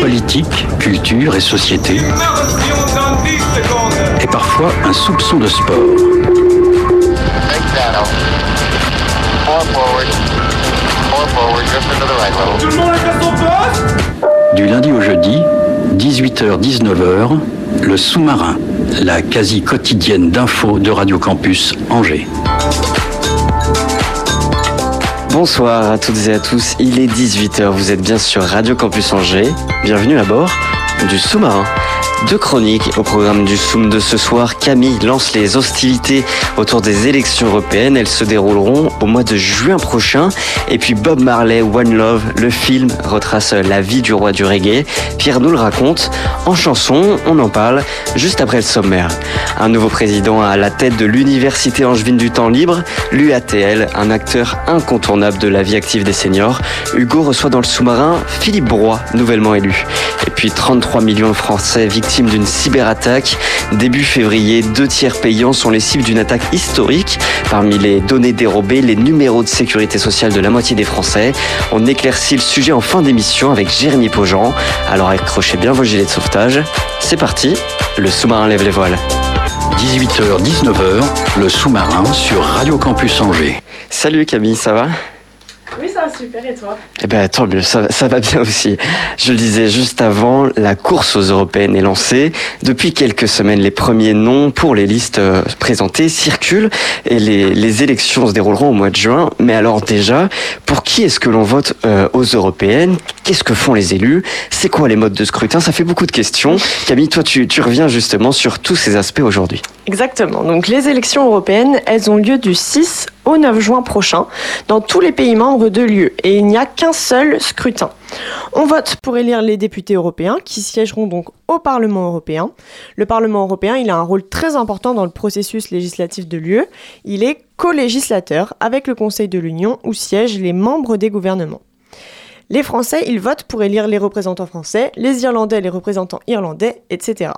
Politique, culture et société. Et parfois un soupçon de sport. Du lundi au jeudi, 18h-19h, le sous-marin, la quasi quotidienne d'infos de Radio Campus Angers. Bonsoir à toutes et à tous, il est 18h, vous êtes bien sur Radio Campus Angers. Bienvenue à bord du sous-marin. Deux chroniques au programme du Soum de ce soir. Camille lance les hostilités autour des élections européennes. Elles se dérouleront au mois de juin prochain. Et puis Bob Marley, One Love, le film retrace la vie du roi du reggae. Pierre nous le raconte en chanson. On en parle juste après le sommaire. Un nouveau président à la tête de l'Université angevine du temps libre, l'UATL, un acteur incontournable de la vie active des seniors. Hugo reçoit dans le sous-marin Philippe Broy, nouvellement élu. Et puis 33 millions de Français victimes d'une cyberattaque. Début février, deux tiers payants sont les cibles d'une attaque historique. Parmi les données dérobées, les numéros de sécurité sociale de la moitié des Français. On éclaircit le sujet en fin d'émission avec Jérémy Pogent. Alors accrochez bien vos gilets de sauvetage. C'est parti, le sous-marin lève les voiles. 18h-19h, le sous-marin sur Radio Campus Angers. Salut Camille, ça va? Oui, ça va super, et toi? Eh ben, tant mieux, ça, ça, va bien aussi. Je le disais juste avant, la course aux européennes est lancée. Depuis quelques semaines, les premiers noms pour les listes euh, présentées circulent et les, les, élections se dérouleront au mois de juin. Mais alors déjà, pour qui est-ce que l'on vote euh, aux européennes? Qu'est-ce que font les élus? C'est quoi les modes de scrutin? Ça fait beaucoup de questions. Camille, toi, tu, tu reviens justement sur tous ces aspects aujourd'hui. Exactement. Donc, les élections européennes, elles ont lieu du 6 au 9 juin prochain dans tous les pays membres de l'UE et il n'y a qu'un seul scrutin. On vote pour élire les députés européens qui siégeront donc au Parlement européen. Le Parlement européen, il a un rôle très important dans le processus législatif de l'UE. Il est co-législateur avec le Conseil de l'Union où siègent les membres des gouvernements. Les Français, ils votent pour élire les représentants français, les Irlandais, les représentants irlandais, etc.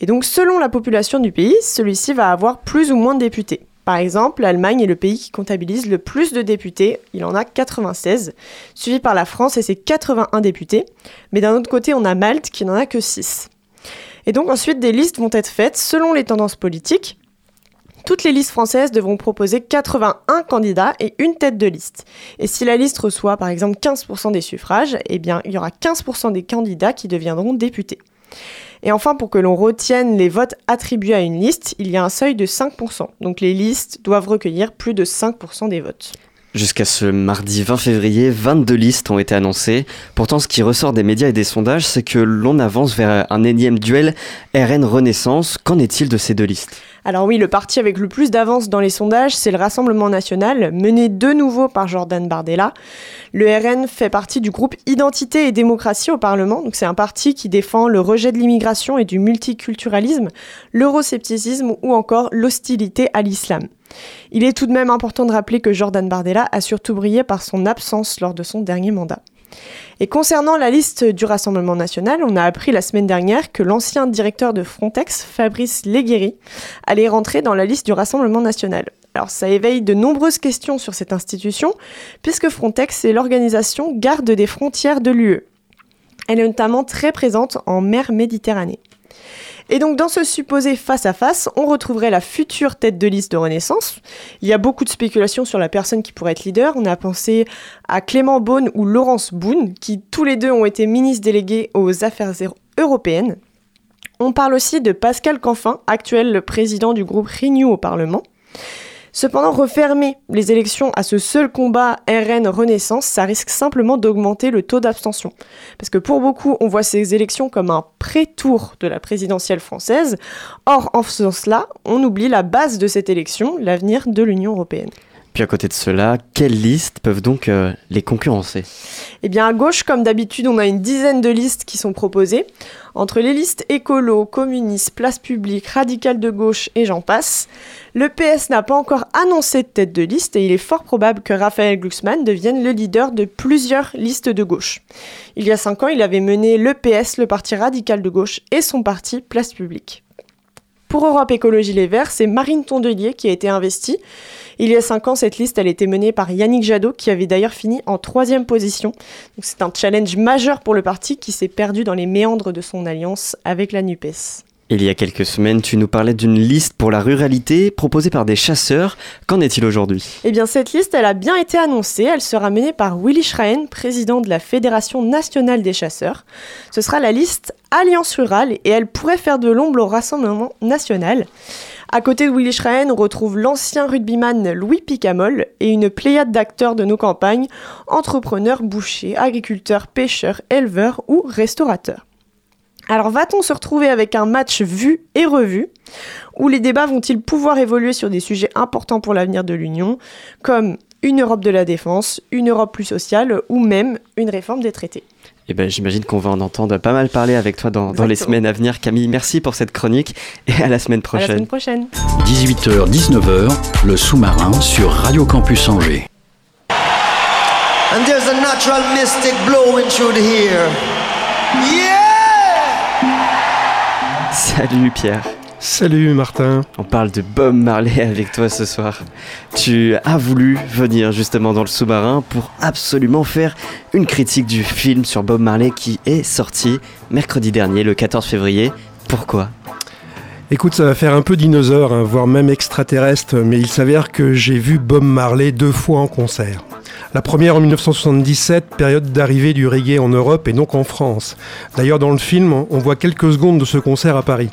Et donc, selon la population du pays, celui-ci va avoir plus ou moins de députés. Par exemple, l'Allemagne est le pays qui comptabilise le plus de députés, il en a 96, suivi par la France et ses 81 députés, mais d'un autre côté, on a Malte qui n'en a que 6. Et donc ensuite, des listes vont être faites selon les tendances politiques. Toutes les listes françaises devront proposer 81 candidats et une tête de liste. Et si la liste reçoit par exemple 15% des suffrages, eh bien il y aura 15% des candidats qui deviendront députés. Et enfin, pour que l'on retienne les votes attribués à une liste, il y a un seuil de 5%. Donc les listes doivent recueillir plus de 5% des votes. Jusqu'à ce mardi 20 février, 22 listes ont été annoncées. Pourtant, ce qui ressort des médias et des sondages, c'est que l'on avance vers un énième duel RN Renaissance. Qu'en est-il de ces deux listes? Alors oui, le parti avec le plus d'avance dans les sondages, c'est le Rassemblement national, mené de nouveau par Jordan Bardella. Le RN fait partie du groupe Identité et démocratie au Parlement, donc c'est un parti qui défend le rejet de l'immigration et du multiculturalisme, l'euroscepticisme ou encore l'hostilité à l'islam. Il est tout de même important de rappeler que Jordan Bardella a surtout brillé par son absence lors de son dernier mandat. Et concernant la liste du Rassemblement national, on a appris la semaine dernière que l'ancien directeur de Frontex, Fabrice Leguéry, allait rentrer dans la liste du Rassemblement national. Alors ça éveille de nombreuses questions sur cette institution, puisque Frontex est l'organisation garde des frontières de l'UE. Elle est notamment très présente en mer Méditerranée. Et donc dans ce supposé face à face, on retrouverait la future tête de liste de Renaissance. Il y a beaucoup de spéculations sur la personne qui pourrait être leader. On a pensé à Clément Beaune ou Laurence Boone, qui tous les deux ont été ministres délégués aux affaires européennes. On parle aussi de Pascal Canfin, actuel président du groupe Renew au Parlement. Cependant, refermer les élections à ce seul combat RN Renaissance, ça risque simplement d'augmenter le taux d'abstention. Parce que pour beaucoup, on voit ces élections comme un pré-tour de la présidentielle française. Or, en faisant cela, on oublie la base de cette élection, l'avenir de l'Union européenne. Puis à côté de cela, quelles listes peuvent donc euh, les concurrencer? Eh bien à gauche, comme d'habitude, on a une dizaine de listes qui sont proposées. Entre les listes écolo, communistes, place publique, radicales de gauche et j'en passe, le PS n'a pas encore annoncé de tête de liste et il est fort probable que Raphaël Glucksmann devienne le leader de plusieurs listes de gauche. Il y a cinq ans, il avait mené le PS, le parti radical de gauche et son parti Place publique. Pour Europe Écologie Les Verts, c'est Marine Tondelier qui a été investie Il y a cinq ans, cette liste, elle était menée par Yannick Jadot, qui avait d'ailleurs fini en troisième position. c'est un challenge majeur pour le parti qui s'est perdu dans les méandres de son alliance avec la NUPES. Il y a quelques semaines, tu nous parlais d'une liste pour la ruralité proposée par des chasseurs. Qu'en est-il aujourd'hui? Eh bien, cette liste, elle a bien été annoncée. Elle sera menée par Willy Schrein, président de la Fédération nationale des chasseurs. Ce sera la liste Alliance rurale et elle pourrait faire de l'ombre au Rassemblement national. À côté de Willy Schrein, on retrouve l'ancien rugbyman Louis Picamol et une pléiade d'acteurs de nos campagnes, entrepreneurs, bouchers, agriculteurs, pêcheurs, éleveurs ou restaurateurs. Alors va-t-on se retrouver avec un match vu et revu Où les débats vont-ils pouvoir évoluer sur des sujets importants pour l'avenir de l'Union, comme une Europe de la défense, une Europe plus sociale ou même une réforme des traités? Eh ben, j'imagine qu'on va en entendre pas mal parler avec toi dans, les semaines à venir. Camille, merci pour cette chronique et à la semaine prochaine. À la semaine prochaine. 18h, 19h, le sous-marin sur Radio Campus Angers. And there's a natural mystic blowing through the Yeah! Salut Pierre. Salut Martin. On parle de Bob Marley avec toi ce soir. Tu as voulu venir justement dans le sous-marin pour absolument faire une critique du film sur Bob Marley qui est sorti mercredi dernier, le 14 février. Pourquoi? Écoute, ça va faire un peu dinosaure, hein, voire même extraterrestre, mais il s'avère que j'ai vu Bob Marley deux fois en concert. La première en 1977, période d'arrivée du reggae en Europe et donc en France. D'ailleurs, dans le film, on voit quelques secondes de ce concert à Paris.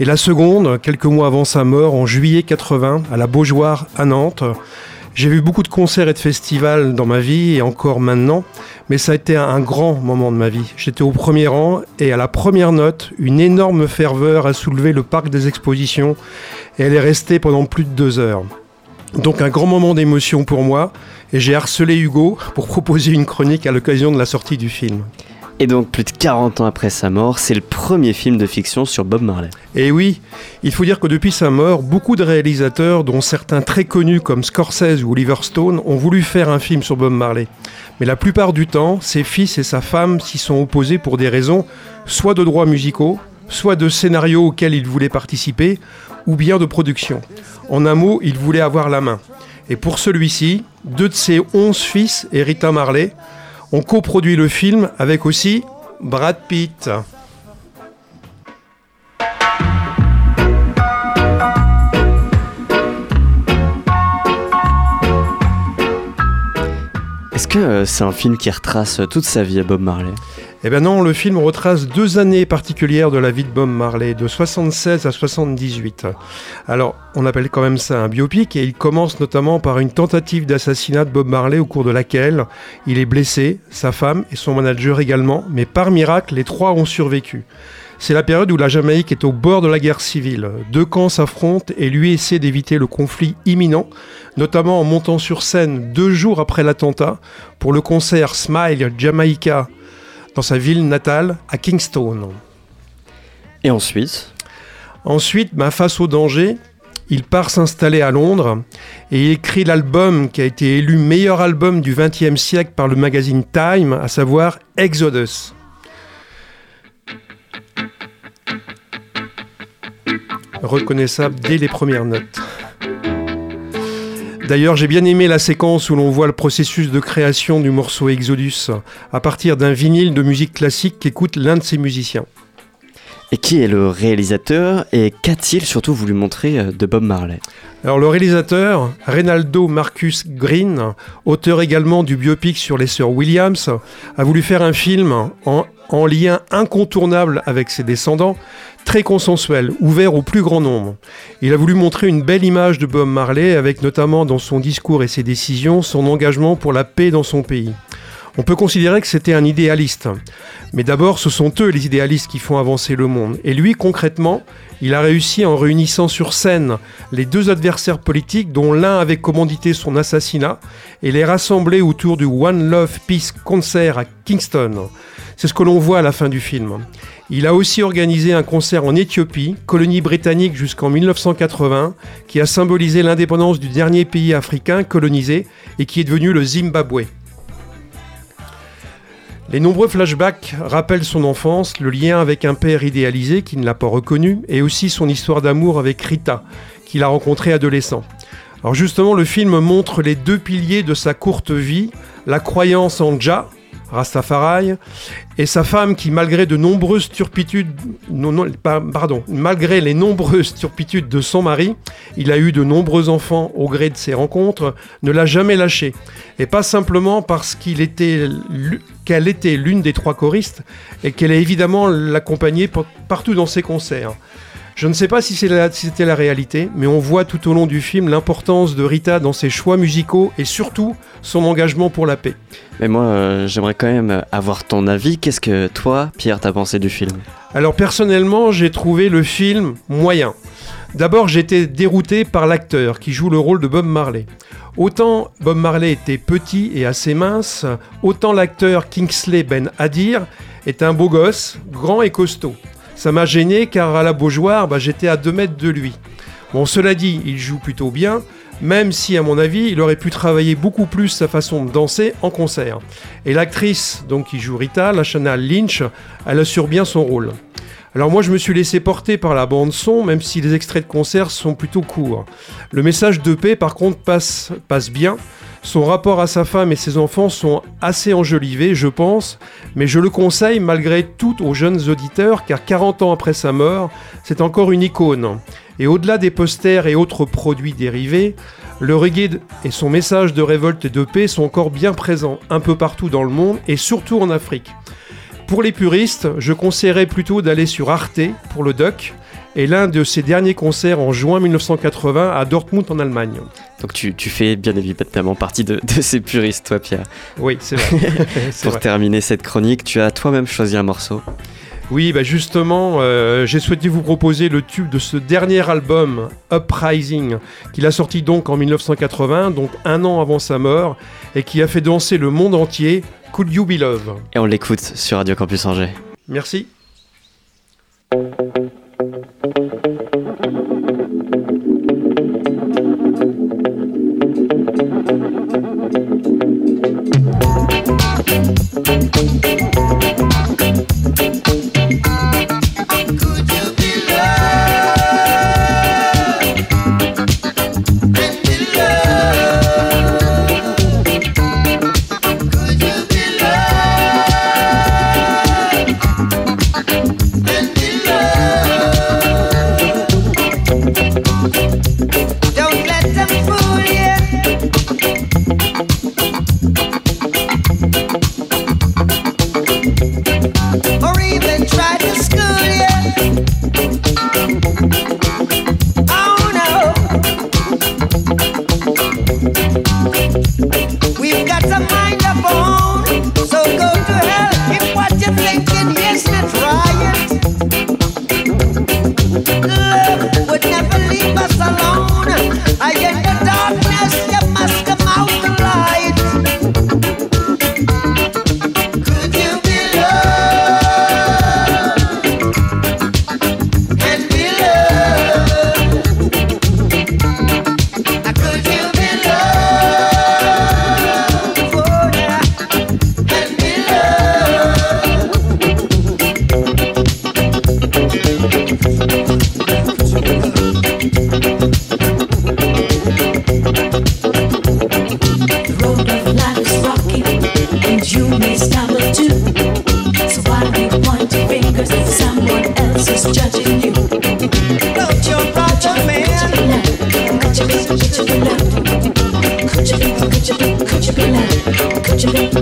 Et la seconde, quelques mois avant sa mort, en juillet 80, à la Beaujoire à Nantes. J'ai vu beaucoup de concerts et de festivals dans ma vie et encore maintenant, mais ça a été un grand moment de ma vie. J'étais au premier rang et à la première note, une énorme ferveur a soulevé le parc des expositions et elle est restée pendant plus de deux heures. Donc un grand moment d'émotion pour moi et j'ai harcelé Hugo pour proposer une chronique à l'occasion de la sortie du film. Et donc plus de 40 ans après sa mort, c'est le premier film de fiction sur Bob Marley. Et oui, il faut dire que depuis sa mort, beaucoup de réalisateurs, dont certains très connus comme Scorsese ou Oliver Stone, ont voulu faire un film sur Bob Marley. Mais la plupart du temps, ses fils et sa femme s'y sont opposés pour des raisons soit de droits musicaux, soit de scénarios auxquels ils voulaient participer, ou bien de production. En un mot, ils voulaient avoir la main. Et pour celui-ci, deux de ses onze fils Rita Marley ont coproduit le film avec aussi Brad Pitt. Est-ce que euh, c'est un film qui retrace toute sa vie à Bob Marley? Eh bien non, le film retrace deux années particulières de la vie de Bob Marley, de 76 à 78. Alors, on appelle quand même ça un biopic et il commence notamment par une tentative d'assassinat de Bob Marley au cours de laquelle il est blessé, sa femme et son manager également, mais par miracle, les trois ont survécu. C'est la période où la Jamaïque est au bord de la guerre civile. Deux camps s'affrontent et lui essaie d'éviter le conflit imminent, notamment en montant sur scène deux jours après l'attentat pour le concert Smile Jamaica dans sa ville natale à Kingston. Et ensuite Ensuite, bah, face au danger, il part s'installer à Londres et il écrit l'album qui a été élu meilleur album du XXe siècle par le magazine Time, à savoir Exodus. Reconnaissable dès les premières notes. D'ailleurs, j'ai bien aimé la séquence où l'on voit le processus de création du morceau Exodus à partir d'un vinyle de musique classique qu'écoute l'un de ses musiciens. Et qui est le réalisateur et qu'a-t-il surtout voulu montrer euh, de Bob Marley? Alors le réalisateur, Reynaldo Marcus Green, auteur également du biopic sur les sœurs Williams, a voulu faire un film en, en lien incontournable avec ses descendants, très consensuel, ouvert au plus grand nombre. Il a voulu montrer une belle image de Bob Marley avec notamment dans son discours et ses décisions son engagement pour la paix dans son pays. On peut considérer que c'était un idéaliste. Mais d'abord, ce sont eux les idéalistes qui font avancer le monde. Et lui, concrètement, il a réussi en réunissant sur scène les deux adversaires politiques dont l'un avait commandité son assassinat et les rassembler autour du One Love Peace Concert à Kingston. C'est ce que l'on voit à la fin du film. Il a aussi organisé un concert en Éthiopie, colonie britannique jusqu'en 1980, qui a symbolisé l'indépendance du dernier pays africain colonisé et qui est devenu le Zimbabwe. Les nombreux flashbacks rappellent son enfance, le lien avec un père idéalisé qui ne l'a pas reconnu, et aussi son histoire d'amour avec Rita, qu'il a rencontré adolescent. Alors justement, le film montre les deux piliers de sa courte vie, la croyance en Jah, Rastafari, et sa femme qui, malgré de nombreuses turpitudes, pardon, malgré les nombreuses turpitudes de son mari, il a eu de nombreux enfants au gré de ses rencontres, ne l'a jamais lâché. Et pas simplement parce qu'il était, qu'elle était l'une des trois choristes et qu'elle a évidemment l'accompagnait partout dans ses concerts. Je ne sais pas si c'était la, réalité, mais on voit tout au long du film l'importance de Rita dans ses choix musicaux et surtout son engagement pour la paix. Mais moi, euh, j'aimerais quand même avoir ton avis. Qu'est-ce que toi, Pierre, t'as pensé du film? Alors personnellement, j'ai trouvé le film moyen. D'abord, j'étais dérouté par l'acteur qui joue le rôle de Bob Marley. Autant Bob Marley était petit et assez mince, autant l'acteur Kingsley Ben Adir est un beau gosse, grand et costaud. Ça m'a gêné car à la Beaujoire, bah, j'étais à 2 mètres de lui. Bon, cela dit, il joue plutôt bien, même si à mon avis, il aurait pu travailler beaucoup plus sa façon de danser en concert. Et l'actrice donc qui joue Rita, la Chanel Lynch, elle assure bien son rôle. Alors moi je me suis laissé porter par la bande son, même si les extraits de concert sont plutôt courts. Le message de paix par contre passe, passe bien, son rapport à sa femme et ses enfants sont assez enjolivés, je pense, mais je le conseille malgré tout aux jeunes auditeurs, car 40 ans après sa mort, c'est encore une icône. Et au-delà des posters et autres produits dérivés, le reggae et son message de révolte et de paix sont encore bien présents un peu partout dans le monde et surtout en Afrique. Pour les puristes, je conseillerais plutôt d'aller sur Arte pour le doc, et l'un de ses derniers concerts en juin 1980 à Dortmund en Allemagne. Donc tu, fais bien évidemment partie de, ces puristes, toi Pierre. Oui, c'est vrai. Pour terminer cette chronique, tu as toi-même choisi un morceau. Oui, bah justement, euh, j'ai souhaité vous proposer le tube de ce dernier album, Uprising, qu'il a sorti donc en 1980, donc un an avant sa mort, et qui a fait danser le monde entier, Could You Be Love. Et on l'écoute sur Radio Campus Angers. Merci. Could you be my, could you be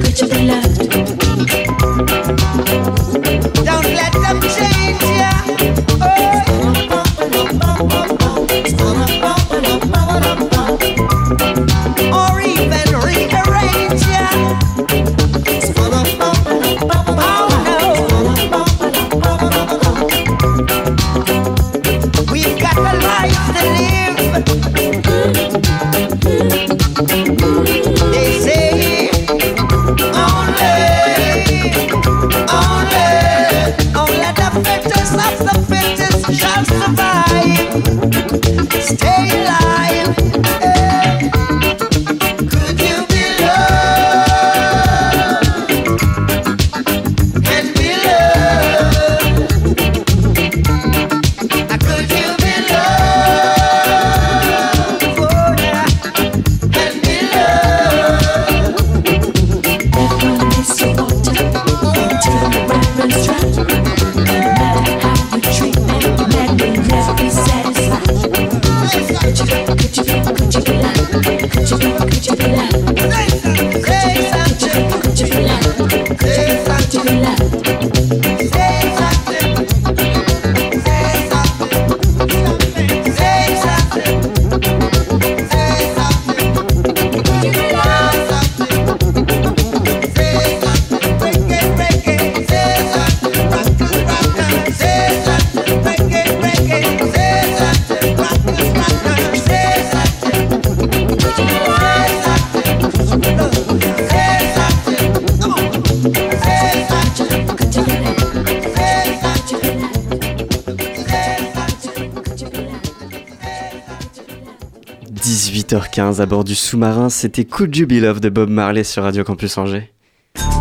18h15 à bord du sous-marin, c'était Could You Be Love de Bob Marley sur Radio Campus Angers.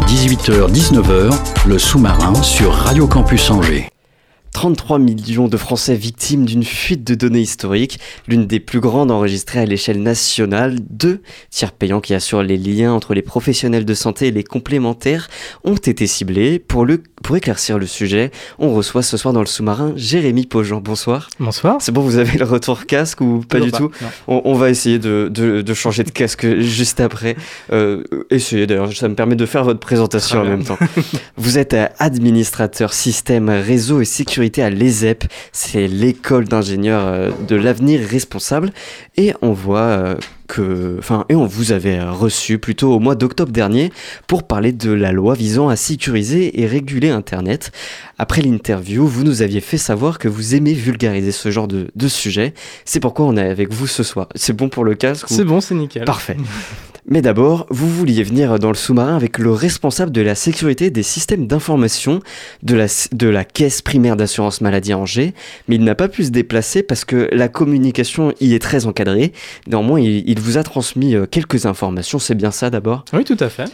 18h-19h, le sous-marin sur Radio Campus Angers. 33 millions de Français victimes d'une fuite de données historiques, l'une des plus grandes enregistrées à l'échelle nationale. Deux tiers payants qui assurent les liens entre les professionnels de santé et les complémentaires ont été ciblés. Pour, le, pour éclaircir le sujet, on reçoit ce soir dans le sous-marin Jérémy Pogent. Bonsoir. Bonsoir. C'est bon, vous avez le retour casque ou pas du tout on, va essayer de, de, changer de casque juste après. Euh, essayez d'ailleurs, ça me permet de faire votre présentation en même temps. vous êtes administrateur système, réseau et sécurité à l'ESEP, c'est l'école d'ingénieurs euh, de l'avenir responsable, et on voit euh, que, enfin, et on vous avait reçu plutôt au mois d'octobre dernier pour parler de la loi visant à sécuriser et réguler Internet. Après l'interview, vous nous aviez fait savoir que vous aimez vulgariser ce genre de, de sujet. C'est pourquoi on est avec vous ce soir. C'est bon pour le casque C'est bon, c'est nickel. Parfait. Mais d'abord, vous vouliez venir dans le sous-marin avec le responsable de la sécurité des systèmes d'information de la, de la caisse primaire d'assurance maladie à Angers, mais il n'a pas pu se déplacer parce que la communication y est très encadrée. Néanmoins, il, vous a transmis euh, quelques informations, c'est bien ça d'abord? Oui, tout à fait.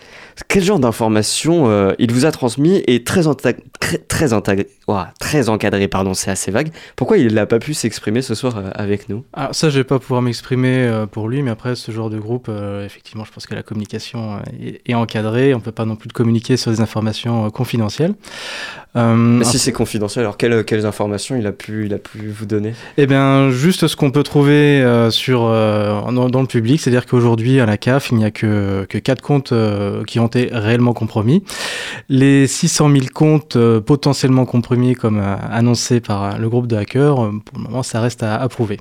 Quel genre d'informations euh, il vous a transmis et très, très, très encadré, pardon, c'est assez vague. Pourquoi il n'a pas pu s'exprimer ce soir euh, avec nous? Alors ça, je vais pas pouvoir m'exprimer pour lui, mais après, ce genre de groupe, effectivement, je pense que la communication euh, est, encadrée. On ne peut pas non plus communiquer sur des informations euh, confidentielles. Euh, si c'est confidentiel, alors quelles, quelles, informations il a, pu, il a pu vous donner? Eh bien, juste ce qu'on peut trouver sur, dans, le public, c'est-à-dire qu'aujourd'hui, à la CAF, il n'y a que, que 4 comptes qui ont été réellement compromis. Les 600 000 comptes potentiellement compromis, comme annoncé par le groupe de hackers, pour le moment, ça reste à approuver.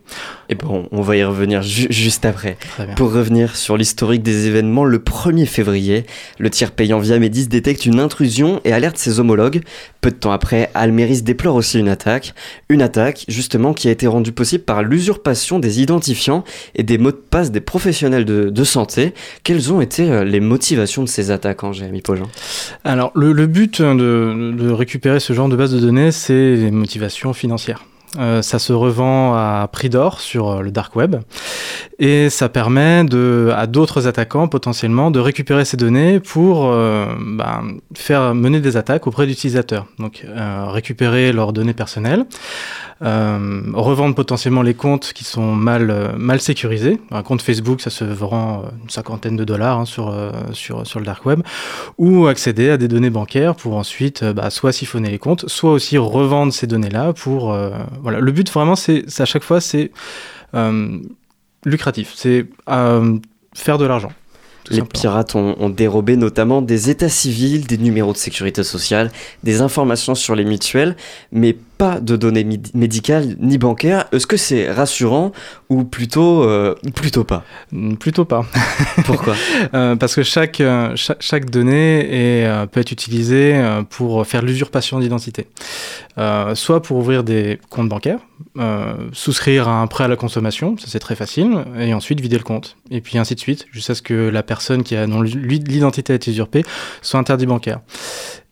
Et bon, on va y revenir juste après. Pour revenir sur l'historique des événements, le 1er février, le tiers payant via Médis détecte une intrusion et alerte ses homologues. Peu de temps après, Almeris déplore aussi une attaque. Une attaque, justement, qui a été rendue possible par l'usurpation des identifiants et des mots de passe des professionnels de, santé. Quelles ont été euh, les motivations de ces attaques, en Jérémy Pogin Alors, le, but de, de récupérer ce genre de base de données, c'est les motivations financières. Euh, ça se revend à prix d'or sur euh, le dark web et ça permet de, à d'autres attaquants potentiellement de récupérer ces données pour euh, bah, faire mener des attaques auprès d'utilisateurs. Donc récupérer leurs données personnelles, revendre potentiellement les comptes qui sont mal, mal sécurisés. Un compte Facebook, ça se vend une cinquantaine de dollars hein, sur, sur, sur le dark web, ou accéder à des données bancaires pour ensuite bah, soit siphonner les comptes, soit aussi revendre ces données-là pour voilà, le but vraiment, c'est à chaque fois, c'est euh, lucratif, c'est euh, faire de l'argent. Les pirates ont, dérobé notamment des états civils, des numéros de sécurité sociale, des informations sur les mutuelles, mais pas de données médicales ni bancaires. Est-ce que c'est rassurant ou plutôt, euh, plutôt pas? Mm, Plutôt pas. Pourquoi? Euh, Parce que chaque, euh, chaque, donnée est, peut être utilisée pour faire l'usurpation d'identité. soit pour ouvrir des comptes bancaires, souscrire un prêt à la consommation, ça c'est très facile, et ensuite vider le compte. Et puis ainsi de suite, jusqu'à ce que la personne qui a, dont l'identité a été usurpée soit interdit bancaire.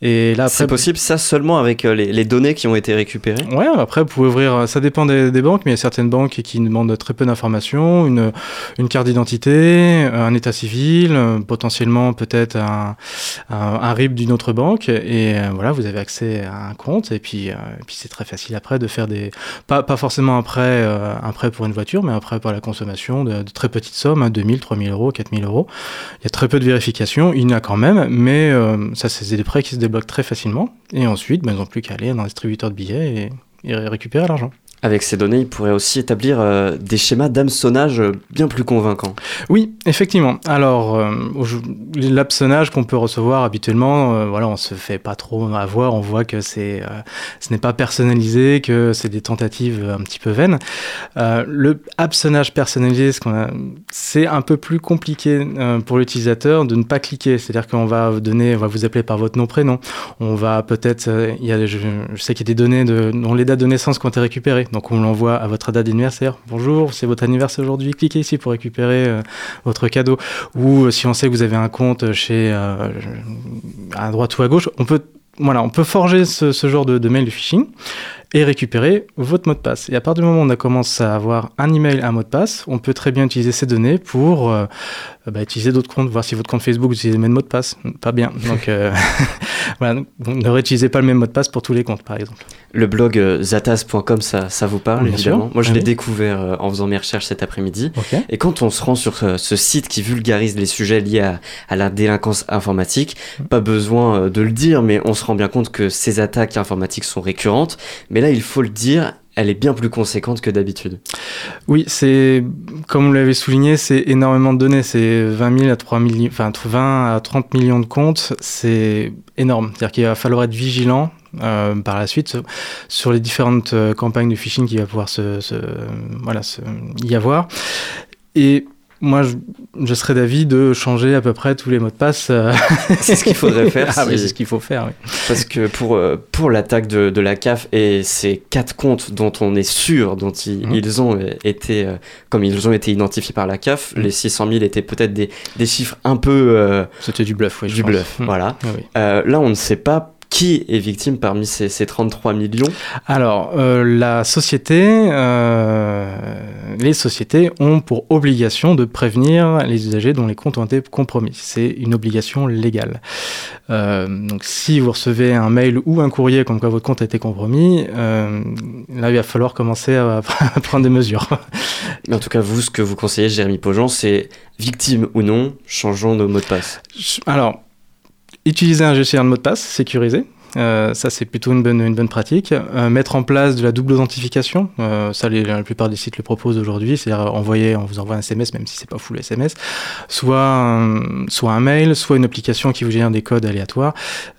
Et là, c'est possible ça seulement avec euh, les, données qui ont été récupérées? Ouais, après vous pouvez ouvrir, euh, ça dépend des, banques, mais il y a certaines banques qui demandent très peu d'informations, une, une carte d'identité, euh, un état civil, potentiellement peut-être un, un, RIB d'une autre banque, et voilà, vous avez accès à un compte, et puis, puis c'est très facile après de faire des, pas, pas forcément un prêt, un prêt pour une voiture, mais un prêt pour la consommation de, très petites sommes, hein, 2000, 3000 euros, 4000 euros. Il y a très peu de vérification, il y en a quand même, mais ça c'est des prêts qui se très facilement. Et ensuite, ben, ils n'ont plus qu'à aller dans un distributeur de billets et récupérer l'argent. Avec ces données, il pourrait aussi établir euh, des schémas d'hameçonnage bien plus convaincants. Oui, effectivement. Alors, euh, l'hameçonnage qu'on peut recevoir habituellement, euh, voilà, on se fait pas trop avoir. On voit que c'est, ce n'est pas personnalisé, que c'est des tentatives un petit peu vaines. le hameçonnage personnalisé, c'est un peu plus compliqué pour l'utilisateur de ne pas cliquer. C'est-à-dire qu'on va vous donner, on va vous appeler par votre nom prénom. On va peut-être, il y a, je, je sais qu'il y a des données de, dont les dates de naissance qui ont été récupérées. Donc on l'envoie à votre date d'anniversaire. Bonjour, c'est votre anniversaire aujourd'hui. Cliquez ici pour récupérer euh, votre cadeau. Ou euh, si on sait que vous avez un compte chez euh, à droite ou à gauche, on peut on peut forger ce, genre de, mail de phishing. Et récupérer votre mot de passe. Et à partir du moment où on a commencé à avoir un email, un mot de passe, on peut très bien utiliser ces données pour euh, bah, utiliser d'autres comptes, voir si votre compte Facebook utilise le même mot de passe. Pas bien. Donc euh, voilà, ne réutilisez pas le même mot de passe pour tous les comptes, par exemple. Le blog euh, zatas.com, ça, ça vous parle, Bien évidemment. sûr. Moi, je Ah l'ai découvert euh, en faisant mes recherches cet après-midi. Et quand on se rend sur euh, ce site qui vulgarise les sujets liés à, à la délinquance informatique, pas besoin euh, de le dire, mais on se rend bien compte que ces attaques informatiques sont récurrentes. Mais là, il faut le dire, elle est bien plus conséquente que d'habitude. Oui, c'est comme vous l'avez souligné, c'est énormément de données. C'est 20 000 à 3 millions, enfin entre 20 à 30 millions de comptes. C'est énorme. C'est-à-dire qu'il va falloir être vigilant euh, par la suite sur- les différentes euh, campagnes de phishing qu'il va pouvoir se, se- y avoir. Et moi, je, je serais d'avis de changer à peu près tous les mots de passe. euh, C'est ce qu'il faudrait faire. ah si- oui, c'est ce qu'il faut faire. oui. Parce que pour, euh, pour l'attaque de, de la CAF et ces quatre comptes dont on est sûr, dont ils, Mhm. ils ont euh, été, comme ils ont été identifiés par la CAF, Mhm. les 600 000 étaient peut-être des, des chiffres un peu euh, C'était du bluff, oui. je du pense. bluff. Voilà. Ah oui. Euh, là, on ne sait pas qui est victime parmi ces, ces 33 millions. Alors, euh, la société, euh, les sociétés ont pour obligation de prévenir les usagers dont les comptes ont été compromis. C'est une obligation légale. Euh, donc, si vous recevez un mail ou un courrier comme quoi votre compte a été compromis, euh, là, il va falloir commencer à, à prendre des mesures. Mais en tout cas, vous, ce que vous conseillez, Jérémy Pogent, c'est victime ou non, changeons nos mots de passe. Alors, utiliser un gestionnaire de mot de passe sécurisé. Euh, ça, c'est plutôt une bonne, une bonne pratique. Euh, mettre en place de la double authentification. Euh, ça, la plupart des sites le proposent aujourd'hui. C'est-à-dire envoyer, on vous envoie un SMS, même si c'est pas full SMS. Soit, un- soit un mail, soit une application qui vous génère des codes aléatoires.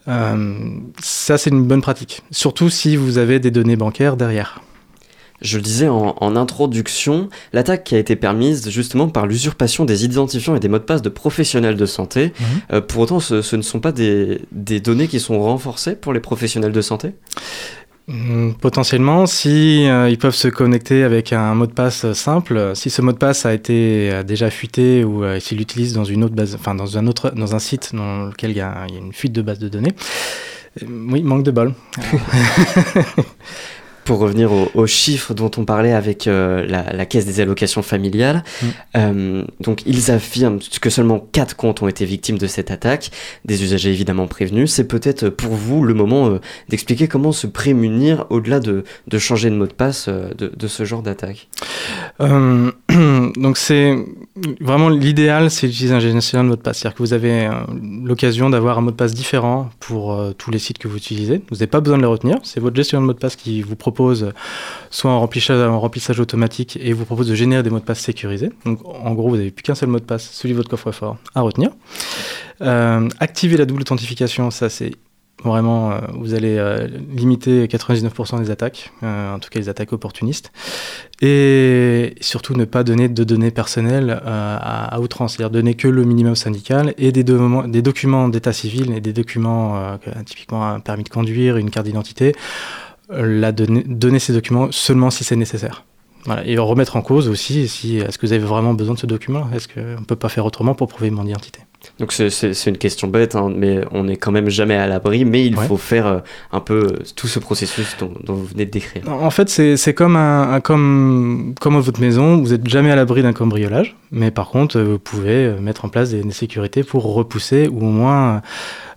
Ça, c'est une bonne pratique. Surtout si vous avez des données bancaires derrière. Je le disais en, en introduction, l'attaque qui a été permise justement par l'usurpation des identifiants et des mots de passe de professionnels de santé. Mhm. Euh, pour autant, ce, ce ne sont pas des, des données qui sont renforcées pour les professionnels de santé? Hum, Potentiellement, si euh, ils peuvent se connecter avec un mot de passe simple, si ce mot de passe a été euh, déjà fuité ou euh, s'il l'utilise dans une autre base, enfin dans un autre, dans un site dans lequel il y a, il y a une fuite de base de données, oui, manque de bol. Pour revenir aux, aux chiffres dont on parlait avec euh, la, la caisse des allocations familiales, Mm. euh, donc ils affirment que seulement 4 comptes ont été victimes de cette attaque, des usagers évidemment prévenus. C'est peut-être pour vous le moment euh, d'expliquer comment se prémunir au-delà de, de changer de mot de passe de, de ce genre d'attaque. Donc c'est vraiment l'idéal, c'est d'utiliser un gestionnaire de mot de passe. C'est-à-dire que vous avez l'occasion d'avoir un mot de passe différent pour tous les sites que vous utilisez. Vous n'avez pas besoin de les retenir. C'est votre gestionnaire de mot de passe qui vous propose soit un remplissage, remplissage automatique et vous propose de générer des mots de passe sécurisés. Donc en gros, vous n'avez plus qu'un seul mot de passe, celui de votre coffre-fort, à retenir. Euh, activer la double authentification, ça c'est Vraiment, euh, vous allez euh, limiter 99% des attaques, en tout cas les attaques opportunistes. Et surtout ne pas donner de données personnelles à, outrance, c'est-à-dire donner que le minimum syndical et des, do- des documents d'état civil et des documents, que- typiquement un permis de conduire, une carte d'identité. Euh, la donner, donner ces documents seulement si c'est nécessaire. Voilà. Et remettre en cause aussi si est-ce que vous avez vraiment besoin de ce document Est-ce qu'on ne peut pas faire autrement pour prouver mon identité? Donc c'est- une question bête, hein, mais on n'est quand même jamais à l'abri, mais il Ouais. faut faire euh, un peu euh, tout ce processus dont, dont vous venez de décrire. En fait, c'est comme, un, un- comme, comme à votre maison, vous n'êtes jamais à l'abri d'un cambriolage, mais par contre, vous pouvez mettre en place des, des sécurités pour repousser ou au moins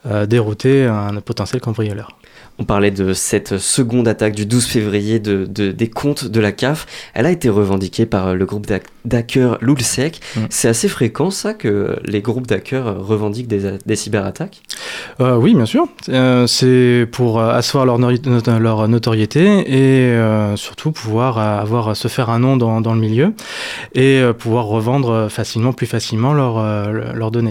euh, dérouter un potentiel cambrioleur. On parlait de cette seconde attaque du 12 février de, de- des comptes de la CAF. Elle a été revendiquée par euh, le groupe d'hackers Lulsec. Mm. C'est assez fréquent ça que les groupes d'hackers revendiquent des, cyberattaques? Euh, oui, bien sûr. Euh, c'est pour asseoir leur, notoriété et euh, surtout pouvoir avoir se faire un nom dans, dans le milieu et pouvoir revendre facilement, plus facilement leurs leurs données,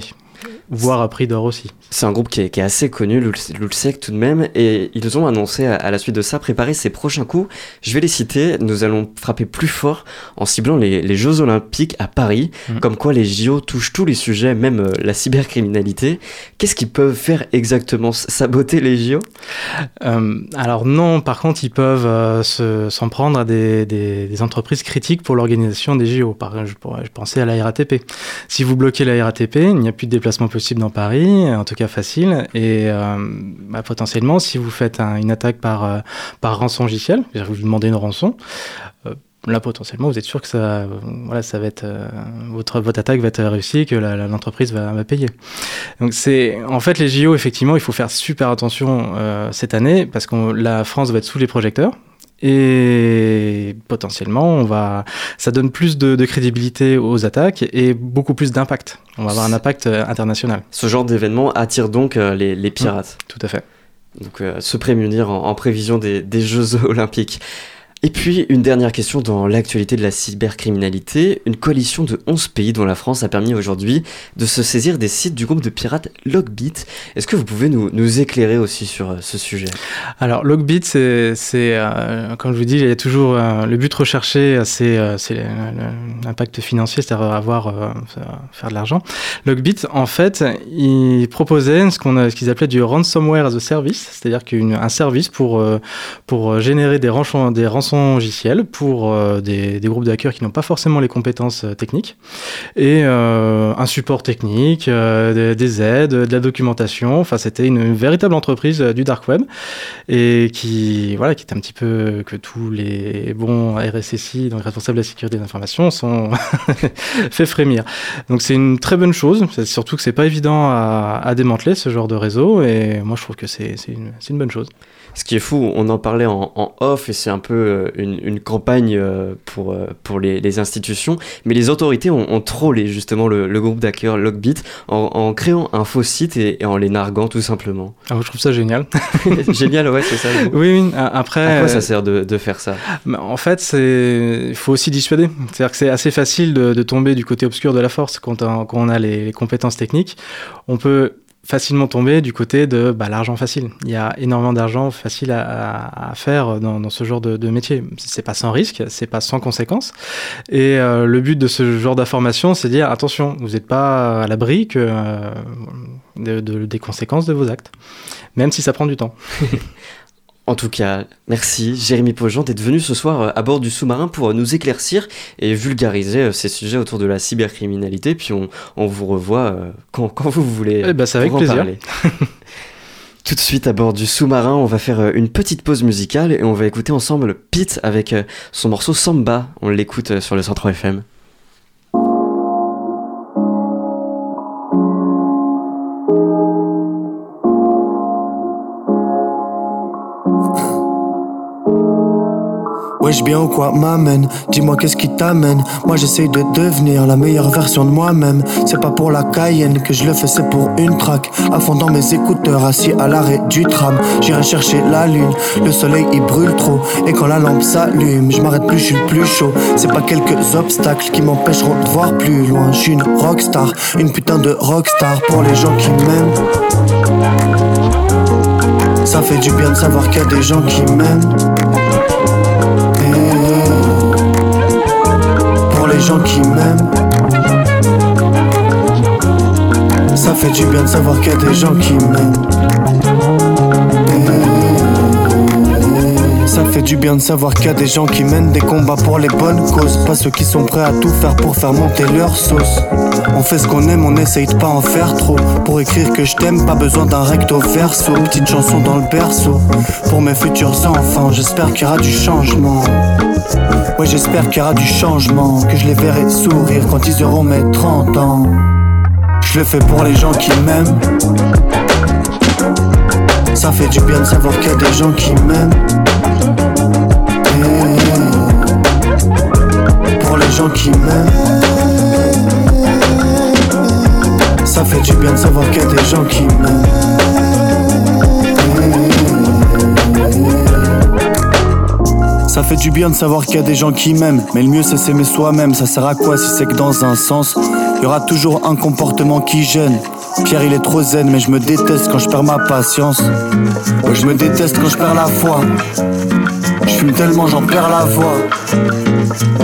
voire à prix d'or aussi. C'est un groupe qui est, qui est assez connu, Luls- Lulsec tout de même, et ils ont annoncé à, à la suite de ça préparer ses prochains coups. Je vais les citer, nous allons frapper plus fort en ciblant les, les Jeux Olympiques à Paris, Mhm. comme quoi les JO touchent tous les sujets, même euh, la cybercriminalité. Qu'est-ce qu'ils peuvent faire exactement Saboter les JO Euh, alors non, par contre, ils peuvent euh, se- s'en prendre à des, des- des entreprises critiques pour l'organisation des JO. Par exemple, je, pourrais- je pensais à la RATP. Si vous bloquez la RATP, il n'y a plus de déplacement possible possible dans Paris, en tout cas facile. Et bah, potentiellement, si vous faites une attaque par, par rançon logiciel, vous demandez une rançon, là potentiellement vous êtes sûr que ça voilà ça va être votre votre attaque va être réussie que l'entreprise va, payer donc c'est en fait les JO effectivement il faut faire super attention cette année parce que la France va être sous les projecteurs et potentiellement on va ça donne plus de, crédibilité aux attaques et beaucoup plus d'impact. On va avoir un impact euh, international. Ce genre d'événement attire donc euh, les, pirates. Tout à fait. Donc euh, se prémunir en, prévision des, des Jeux olympiques et puis, une dernière question dans l'actualité de la cybercriminalité. Une coalition de 11 pays dont la France a permis aujourd'hui de se saisir des sites du groupe de pirates Logbit. Est-ce que vous pouvez nous, nous, éclairer aussi sur euh, ce sujet? Alors, Logbit, c'est, euh, comme je vous dis, il y a toujours euh, le but recherché, c'est, l'impact financier, c'est-à-dire avoir, faire de l'argent. Logbit, en fait, il proposait ce, ce qu'ils appelaient du ransomware as a service, c'est-à-dire qu'un service pour, pour générer des, rançons, des rançons logiciel pour euh, des, groupes de hackers qui n'ont pas forcément les compétences euh, techniques et euh, un support technique, des, aides, de la documentation. Enfin, c'était une, véritable entreprise du dark web et qui, voilà, qui est un petit peu que tous les bons RSSI, donc responsables de la sécurité des informations, sont fait frémir. Donc c'est une très bonne chose, surtout que c'est pas évident à, démanteler ce genre de réseau et moi je trouve que c'est une bonne chose. Ce qui est fou, on en parlait en, off et c'est un peu euh, une, campagne euh, pour, euh, pour les, institutions, mais les autorités ont, trollé justement le, groupe d'hackers Logbit en, créant un faux site et, en les narguant tout simplement. Ah, je trouve ça génial. génial, ouais, c'est ça. Oui, oui, après. À quoi ça sert de, faire ça? En fait, il faut aussi dissuader. C'est-à-dire que c'est assez facile de, tomber du côté obscur de la force quand on, quand on a les compétences techniques. On peut facilement tomber du côté de bah, l'argent facile. Il y a énormément d'argent facile à, faire dans, ce genre de, de métier. C'est pas sans risque, c'est pas sans conséquences. Et euh, le but de ce genre d'information, c'est de dire attention, vous n'êtes pas à l'abri que euh, des conséquences de vos actes, même si ça prend du temps. En tout cas, merci Jérémy Pogent d'être venu ce soir euh, à bord du sous-marin pour euh, nous éclaircir et vulgariser euh, ces sujets autour de la cybercriminalité. Puis on, vous revoit quand, quand, vous voulez. Eh ben, c'est avec plaisir. Tout de suite à bord du sous-marin, on va faire une petite pause musicale et on va écouter ensemble Pete avec son morceau Samba. On l'écoute sur le Centre FM. Wesh bien ou quoi m'amène. Dis-moi qu'est-ce qui t'amène. Moi j'essaye de devenir la meilleure version de moi-même. C'est pas pour la Cayenne que je le fais c'est pour une track À fond dans mes écouteurs assis à l'arrêt du tram. J'irai chercher la lune. Le soleil il brûle trop. Et quand la lampe s'allume Je m'arrête plus je suis plus chaud. C'est pas quelques obstacles qui m'empêcheront de voir plus loin. Je suis une rockstar Une putain de rockstar. Pour les gens qui m'aiment ça fait du bien de savoir qu'il y a des gens qui m'aiment gens qui m'aiment. Ça fait du bien de savoir qu'il y a des gens qui m'aiment. Ça fait du bien de savoir qu'il y a des gens qui mènent des combats pour les bonnes causes. Pas ceux qui sont prêts à tout faire pour faire monter leur sauce. On fait ce qu'on aime, on essaye de pas en faire trop. Pour écrire que je t'aime, pas besoin d'un recto verso. Petite chanson dans le berceau. Pour mes futurs enfants, j'espère qu'il y aura du changement. Ouais, j'espère qu'il y aura du changement, que je les verrai sourire quand ils auront mes 30 ans. Je le fais pour les gens qui m'aiment. Ça fait du bien de savoir qu'il y a des gens qui m'aiment. Pour les gens qui m'aiment. Ça fait du bien de savoir qu'il y a des gens qui m'aiment. Ça fait du bien de savoir qu'il y a des gens qui m'aiment. Mais le mieux c'est s'aimer soi-même. Ça sert à quoi si c'est que dans un sens, il y aura toujours un comportement qui gêne. Pierre il est trop zen, mais je me déteste quand je perds ma patience. je me déteste quand je perds la foi. Tellement j'en perds la voix.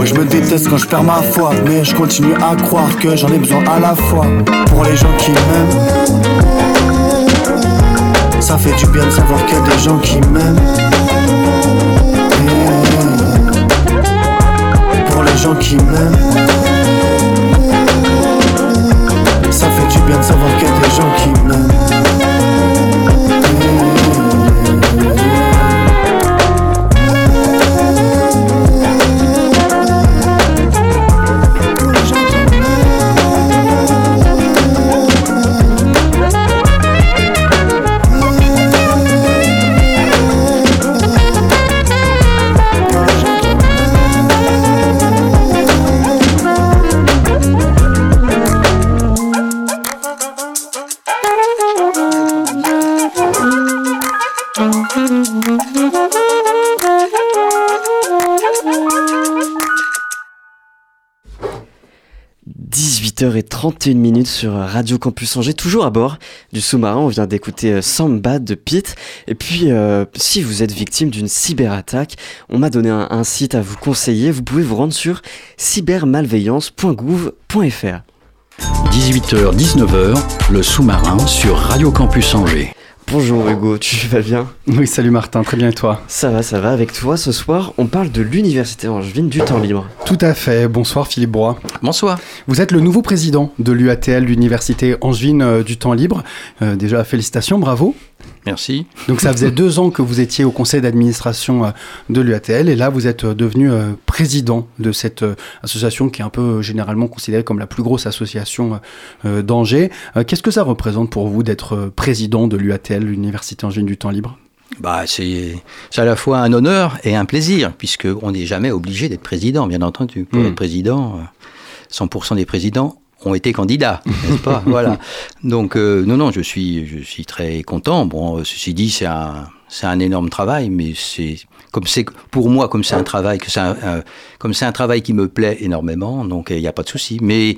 je me déteste quand je perds ma foi. Mais je continue à croire que j'en ai besoin à la fois. Pour les gens qui m'aiment. Ça fait du bien de savoir qu'il y a des gens qui m'aiment. gens qui m'aiment. Ça fait du bien de savoir qu'il y a des 18h31 minutes sur Radio Campus Angers, toujours à bord du sous-marin. On vient d'écouter euh, Samba de Pete. Et puis, euh, si vous êtes victime d'une cyberattaque, on m'a donné un, un, site à vous conseiller. Vous pouvez vous rendre sur cybermalveillance.gouv.fr. 18h, 19h, le sous-marin sur Radio Campus Angers. Bonjour Hugo, tu vas bien Oui, salut Martin, très bien et toi Ça va, ça va. Avec toi, ce soir, on parle de l'Université Angevine du temps libre. Tout à fait. Bonsoir Philippe Broy. Bonsoir. Vous êtes le nouveau président de l'UATL, l'Université Angevine euh, du temps libre. Euh, déjà, félicitations, bravo. Merci. Donc ça faisait deux ans que vous étiez au conseil d'administration euh, de l'UATL et là vous êtes devenu président de cette association qui est un peu généralement considérée comme la plus grosse association d'Angers. Qu'est-ce que ça représente pour vous d'être président de l'UATL, l'Université Angevine du temps libre? Bah, c'est à la fois un honneur et un plaisir, puisqu'on n'est jamais obligé d'être président, bien entendu. Pour Hmm. être président, 100% des présidents ont été candidats, n'est-ce pas Voilà. Donc, euh, non, non, je suis, je suis très content. Bon, euh, ceci dit, c'est un, c'est un énorme travail, mais c'est comme c'est pour moi, comme c'est un travail que c'est un, un- comme c'est un travail qui me plaît énormément, donc il n'y a pas de souci. Mais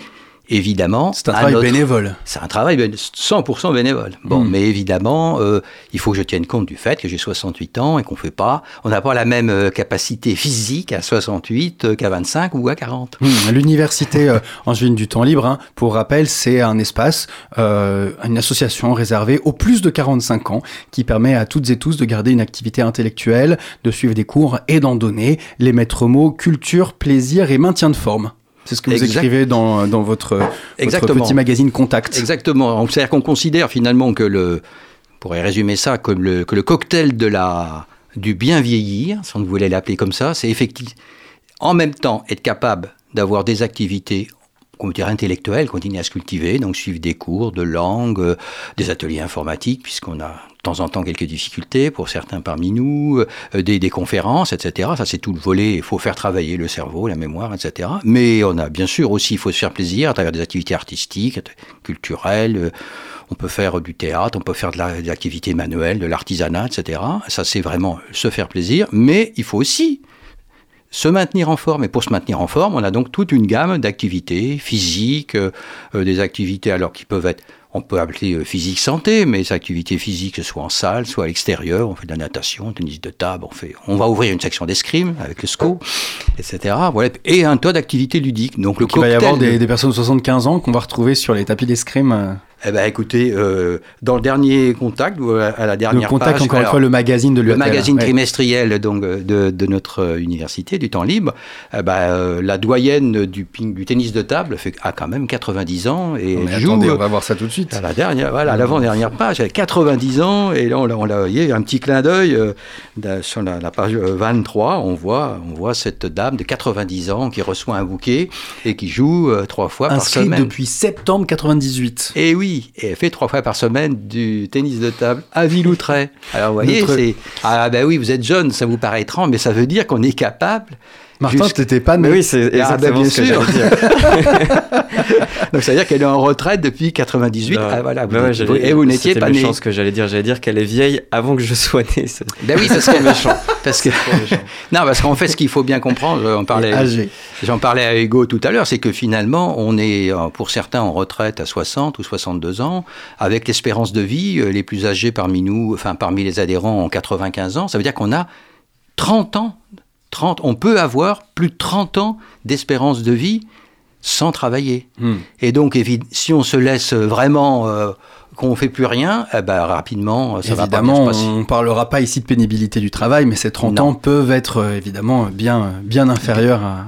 évidemment, C'est un travail notre- bénévole. c'est un travail bén- 100% bénévole. Bon, Mm. mais évidemment, euh, il faut que je tienne compte du fait que j'ai 68 ans et qu'on fait pas, on n'a pas la même euh, capacité physique à 68 euh, qu'à 25 ou à 40. Hmm, L'université euh, Angevine du temps libre, hein, pour rappel, c'est un espace, euh, une association réservée aux plus de 45 ans qui permet à toutes et tous de garder une activité intellectuelle, de suivre des cours et d'en donner. Les maîtres mots, culture, plaisir et maintien de forme. C'est ce que vous Exact. écrivez dans, dans votre, petit magazine Contact. Exactement. C'est-à-dire qu'on considère finalement que le, on pourrait résumer ça comme le, que le cocktail de la, du bien vieillir, si on voulait l'appeler comme ça, c'est effectivement en même temps être capable d'avoir des activités on dirait intellectuelles, continuer à se cultiver, donc suivre des cours de langue, euh, des ateliers informatiques, puisqu'on a temps en temps quelques difficultés pour certains parmi nous, euh, des, conférences, etc. Ça, c'est tout le volet. Il faut faire travailler le cerveau, la mémoire, etc. Mais on a bien sûr aussi, il faut se faire plaisir à travers des activités artistiques, culturelles. euh, on peut faire du théâtre, on peut faire de la- de l'activité manuelle, de l'artisanat, etc. Ça, c'est vraiment se faire plaisir. Mais il faut aussi se maintenir en forme. Et pour se maintenir en forme, on a donc toute une gamme d'activités physiques, euh, des activités alors qui peuvent être, on peut appeler euh, physique santé, mais ces activités physiques, soit en salle, soit à l'extérieur, on fait de la natation, tennis de table, on fait, on va ouvrir une section d'escrime avec le SCO, etc. Voilà. Et un tas d'activités ludiques. Donc le il va y avoir de- des, des personnes de 75 ans qu'on va retrouver sur les tapis d'escrime. Eh ben, écoutez, euh, dans le dernier contact, ou à la Le dernière Contact, page, encore une fois, le magazine de le magazine Ouais. trimestriel donc euh, de, de notre euh, université du temps libre, eh ben, euh, la doyenne du, ping- du tennis de table fait, a quand même 90 ans et mais joue attendez, on va voir ça tout de suite. à la dernière, voilà, l'avant-dernière page, elle a 90 ans et là on l'a, on l'a- il y a un petit clin d'œil euh, sur la, la page euh, 23, on voit, on voit cette dame de 90 ans qui reçoit un bouquet et qui joue trois fois par Inscrit semaine. depuis septembre 98. Et oui, et elle fait trois fois par semaine du tennis de table à Villoutray. Alors vous voyez, Notre- c'est ah ben oui, vous êtes jeune, ça vous paraît étrange, mais ça veut dire qu'on est capable. Martin, Jusqu'- t'étais pas Mais né. oui, c'est Ah, bah, exactement bien ce que sûr. j'allais dire. Donc ça veut dire qu'elle est en retraite depuis 98. Non. ah voilà, vous, ouais, et vous n'étiez pas né. méchant ce que j'allais dire. J'allais dire qu'elle est vieille avant que je sois né. c'est- Ben oui, ça serait méchant. Parce que non, parce qu'en fait, ce qu'il faut bien comprendre. J'en parlais à Hugo tout à l'heure, c'est que finalement, on est euh, pour certains en retraite à 60 ou 62 ans, avec l'espérance de vie, euh, les plus âgés parmi nous, enfin parmi les adhérents en 95 ans, ça veut dire qu'on a 30 ans, 30, on peut avoir plus de 30 ans d'espérance de vie sans travailler. Hmm. Et donc, si on se laisse vraiment, euh, qu'on fait plus rien, eh ben, rapidement, ça va pas bien évidemment, se passer. on parlera pas ici de pénibilité du travail, mais ces 30 Non. ans peuvent être euh, évidemment bien, bien inférieurs à,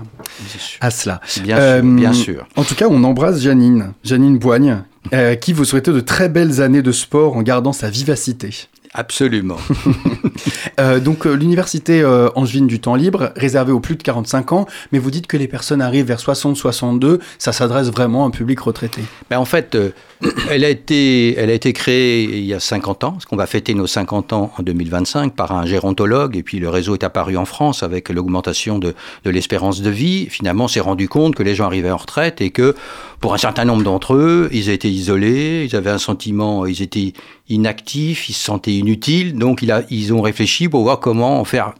à cela. Bien Euh, sûr, bien sûr. En tout cas, on embrasse Janine, Janine Boigne, euh, qui vous souhaitait de très belles années de sport en gardant sa vivacité. Absolument. Euh, donc euh, l'université euh, angevine du temps libre, réservée aux plus de 45 ans, mais vous dites que les personnes arrivent vers 60-62, ça s'adresse vraiment à un public retraité. Ben, en fait, euh, elle, a été, elle a été créée il y a 50 ans, parce qu'on va fêter nos 50 ans en 2025 par un gérontologue, et puis le réseau est apparu en France avec l'augmentation de, de l'espérance de vie. Finalement, on s'est rendu compte que les gens arrivaient en retraite et que pour un certain nombre d'entre eux, ils étaient isolés, ils avaient un sentiment, ils étaient inactifs, ils se sentaient inutiles, donc ils ont réfléchi pour voir comment faire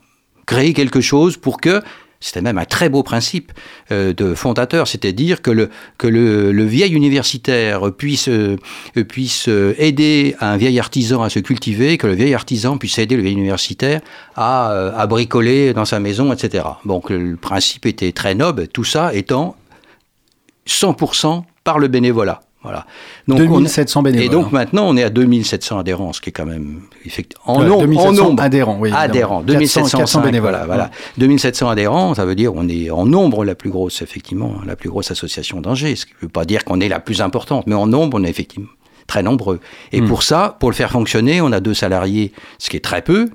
créer quelque chose pour que c'était même un très beau principe euh, de fondateur, c'est-à-dire que, le, que le, vieil universitaire puisse, euh, puisse euh, aider un vieil artisan à se cultiver, que le vieil artisan puisse aider le vieil universitaire à, à bricoler dans sa maison, etc. Donc le principe était très noble, tout ça étant 100% par le bénévolat. Voilà. Donc 2700 bénévoles. Et donc maintenant, on est à 2700 adhérents, ce qui est quand même effectivement en, nombre, adhérents, oui. Adhérents, 2700 bénévoles. Voilà, 2700 adhérents, ça veut dire on est en nombre la plus grosse, effectivement, la plus grosse association d'Angers. Ce qui ne veut pas dire qu'on est la plus importante, mais en nombre, on est effectivement très nombreux. Et hmm. pour ça, pour le faire fonctionner, on a deux salariés, ce qui est très peu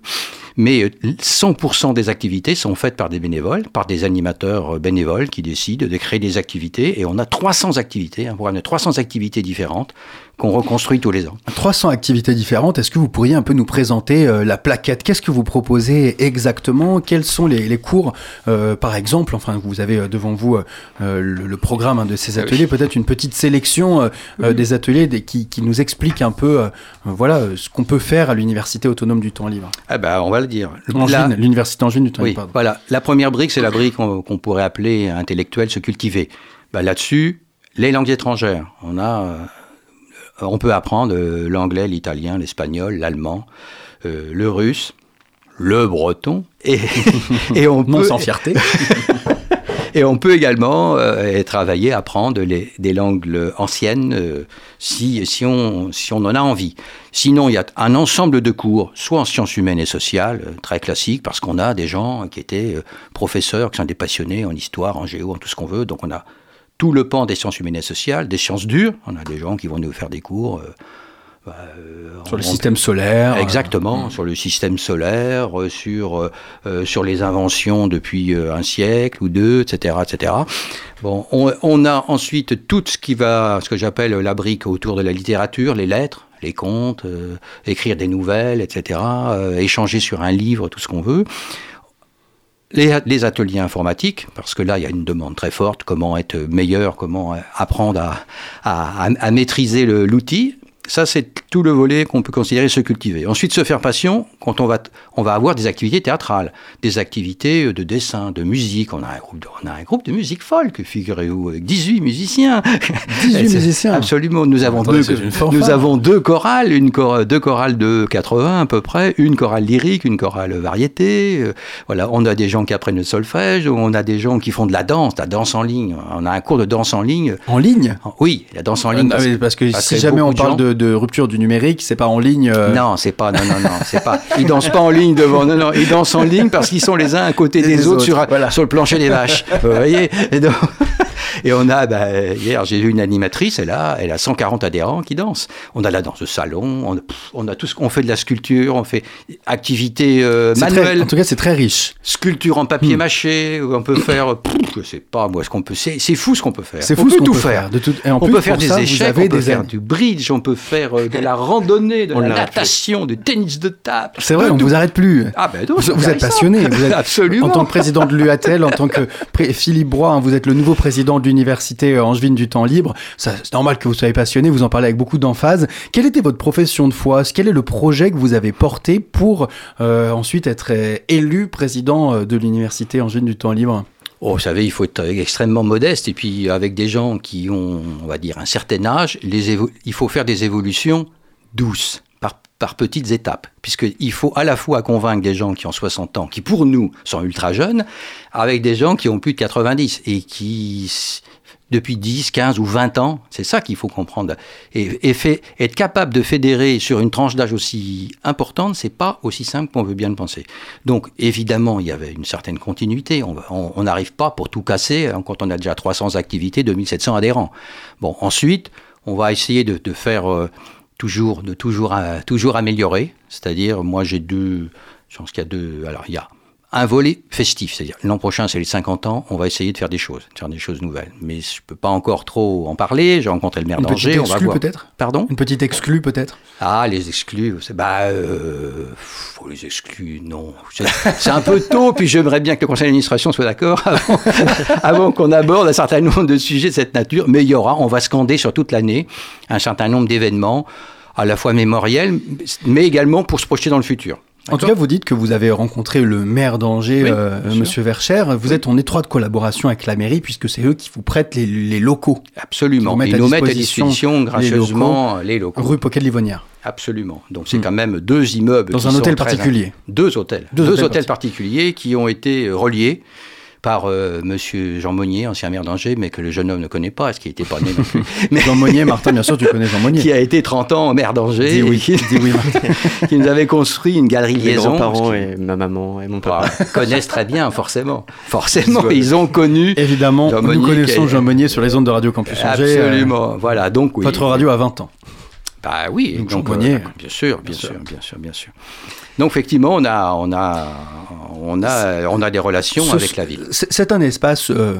mais 100% euh, des activités sont faites par des bénévoles, par des animateurs euh, bénévoles qui décident de créer des activités. Et on a 300 activités, un programme de 300 activités différentes qu'on reconstruit tous les ans. 300 activités différentes. Est-ce que vous pourriez un peu nous présenter euh, la plaquette? Qu'est-ce que vous proposez exactement? Quels sont les, cours, par exemple Enfin, vous avez devant vous le, programme hein, de ces ateliers. Peut-être une petite sélection des ateliers qui, nous explique un peu, voilà, ce qu'on peut faire à l'université autonome du temps libre. Ah ben, on va dire. L'université Angevine du temps oui, Voilà. La première brique, c'est la brique qu'on pourrait appeler intellectuelle, se cultiver. Bah, là-dessus, les langues étrangères. On a, euh, on peut apprendre euh, l'anglais, l'italien, l'espagnol, l'allemand, euh, le russe, le breton, et, et on non sans fierté. Et on peut également euh, travailler, apprendre les, des langues anciennes euh, si, si, on, si on en a envie. Sinon, il y a un ensemble de cours, soit en sciences humaines et sociales, euh, très classiques, parce qu'on a des gens qui étaient professeurs, qui sont des passionnés en histoire, en géo, en tout ce qu'on veut. Donc on a tout le pan des sciences humaines et sociales, des sciences dures. On a des gens qui vont nous faire des cours bah, euh, sur le système solaire. Euh, Exactement, sur le système solaire, euh, sur, sur les inventions depuis un siècle ou deux, etc. etc. Bon, on, a ensuite tout ce qui va, ce que j'appelle la brique autour de la littérature, les lettres, les contes, écrire des nouvelles, etc. échanger sur un livre, tout ce qu'on veut. Les, ateliers informatiques, parce que là, il y a une demande très forte, comment être meilleur, comment apprendre à, à, à maîtriser l'outil. Ça, c'est tout le volet qu'on peut considérer se cultiver. Ensuite, se faire passion, quand on va, on va avoir des activités théâtrales, des activités euh, de dessin, de musique. On a un groupe de, on a un groupe de musique folk, figurez-vous, avec 18 musiciens. 18 musiciens Absolument. Nous avons, deux, nous avons deux chorales, une deux chorales de 80 à peu près, une chorale lyrique, une chorale variété. Euh, voilà, on a des gens qui apprennent le solfège, on a des gens qui font de la danse, la danse en ligne. On a un cours de danse en ligne. En ligne? Oui, la danse en ligne. Ah, parce, que si jamais on parle de de rupture du numérique, c'est pas en ligne. Euh. Non, c'est pas. Non, non, non, c'est pas. Ils dansent pas en ligne devant. Non, non, ils dansent en ligne parce qu'ils sont les uns à côté des, autres, sur, sur le plancher des vaches. Vous voyez. Et donc, et on a, bah, hier, j'ai vu une animatrice, elle a, elle a 140 adhérents qui dansent. On a la danse de salon, on, a tout ce qu'on fait de la sculpture, on fait activité euh, manuelle. en tout cas, c'est très riche. Sculpture en papier hmm. mâché, on peut faire, je sais pas moi ce qu'on peut, c'est fou ce qu'on peut faire. C'est fou ce qu'on tout peut faire. De tout... Et on peut faire des échecs, on peut faire du bridge, on peut faire euh, de la randonnée, de la natation, du tennis de table. C'est vrai, on ne vous arrête plus. Ah ben vous, êtes passionné. Vous êtes, Absolument. En tant que président de l'UATL, en tant que Philippe Broy, hein, vous êtes le nouveau président de l'université euh, Angevine du temps libre. C'est normal que vous soyez passionné, vous en parlez avec beaucoup d'emphase. Quelle était votre profession de foi? Quel est le projet que vous avez porté pour euh, ensuite être euh, élu président de l'université Angevine du temps libre? Oh, vous savez, il faut être extrêmement modeste et puis avec des gens qui ont, on va dire, un certain âge, il faut faire des évolutions douces par petites étapes, puisqu'il faut à la fois convaincre des gens qui ont 60 ans, qui pour nous sont ultra jeunes, avec des gens qui ont plus de 90 et qui, depuis 10, 15 ou 20 ans, c'est ça qu'il faut comprendre. Et, être capable de fédérer sur une tranche d'âge aussi importante, c'est pas aussi simple qu'on veut bien le penser. Donc évidemment, il y avait une certaine continuité. On n'arrive pas pour tout casser hein, quand on a déjà 300 activités, 2700 adhérents. Bon, ensuite, on va essayer de, faire... Euh, toujours, de toujours, toujours améliorer. C'est-à-dire, moi j'ai deux, je pense qu'il y a deux, alors il y a un volet festif, c'est-à-dire l'an prochain c'est les 50 ans, on va essayer de faire des choses, de faire des choses nouvelles. Mais je peux pas encore trop en parler. J'ai rencontré le maire d'Angers, on va voir. peut-être? Pardon? Une petite exclue peut-être? Ah les exclus, bah euh, faut les exclus, non. C'est un peu tôt. Puis j'aimerais bien que le conseil d'administration soit d'accord avant, avant qu'on aborde un certain nombre de sujets de cette nature. Mais il y aura, on va scander sur toute l'année un certain nombre d'événements à la fois mémoriels, mais également pour se projeter dans le futur. En tout cas, vous dites que vous avez rencontré le maire d'Angers, euh, Monsieur Vercher. Vous êtes en étroite collaboration avec la mairie puisque c'est eux qui vous prêtent les, locaux. Absolument. Ils, nous mettent à disposition gracieusement les locaux. Rue Poquet-Livonnière. Absolument. Donc c'est hmm. quand même deux immeubles. Dans un hôtel particulier. Deux hôtels. Deux, hôtels particuliers qui ont été reliés par euh, Monsieur Jean Monnier, ancien maire d'Angers, mais que le jeune homme ne connaît pas, ce qui n'était pas né non plus. Mais... Jean Monnier, Martin, bien sûr, tu connais Jean Monnier. qui a été 30 ans maire d'Angers. oui, qui, oui, qui nous avait construit une galerie Mes liaison. Mes grands-parents et ma maman et mon papa. connaissent très bien, forcément. Forcément, ils ont connu. Évidemment, Jean nous connaissons Jean Monnier sur les ondes de Radio Campus Angers. Absolument, euh, voilà. Donc, oui. Votre radio a 20 ans. Bah oui, donc, Jean Monnier. Euh, bien sûr, bien, sûr, bien sûr, bien sûr. Donc effectivement, on a, on a, on a, on a des relations avec la ville. C'est un espace euh,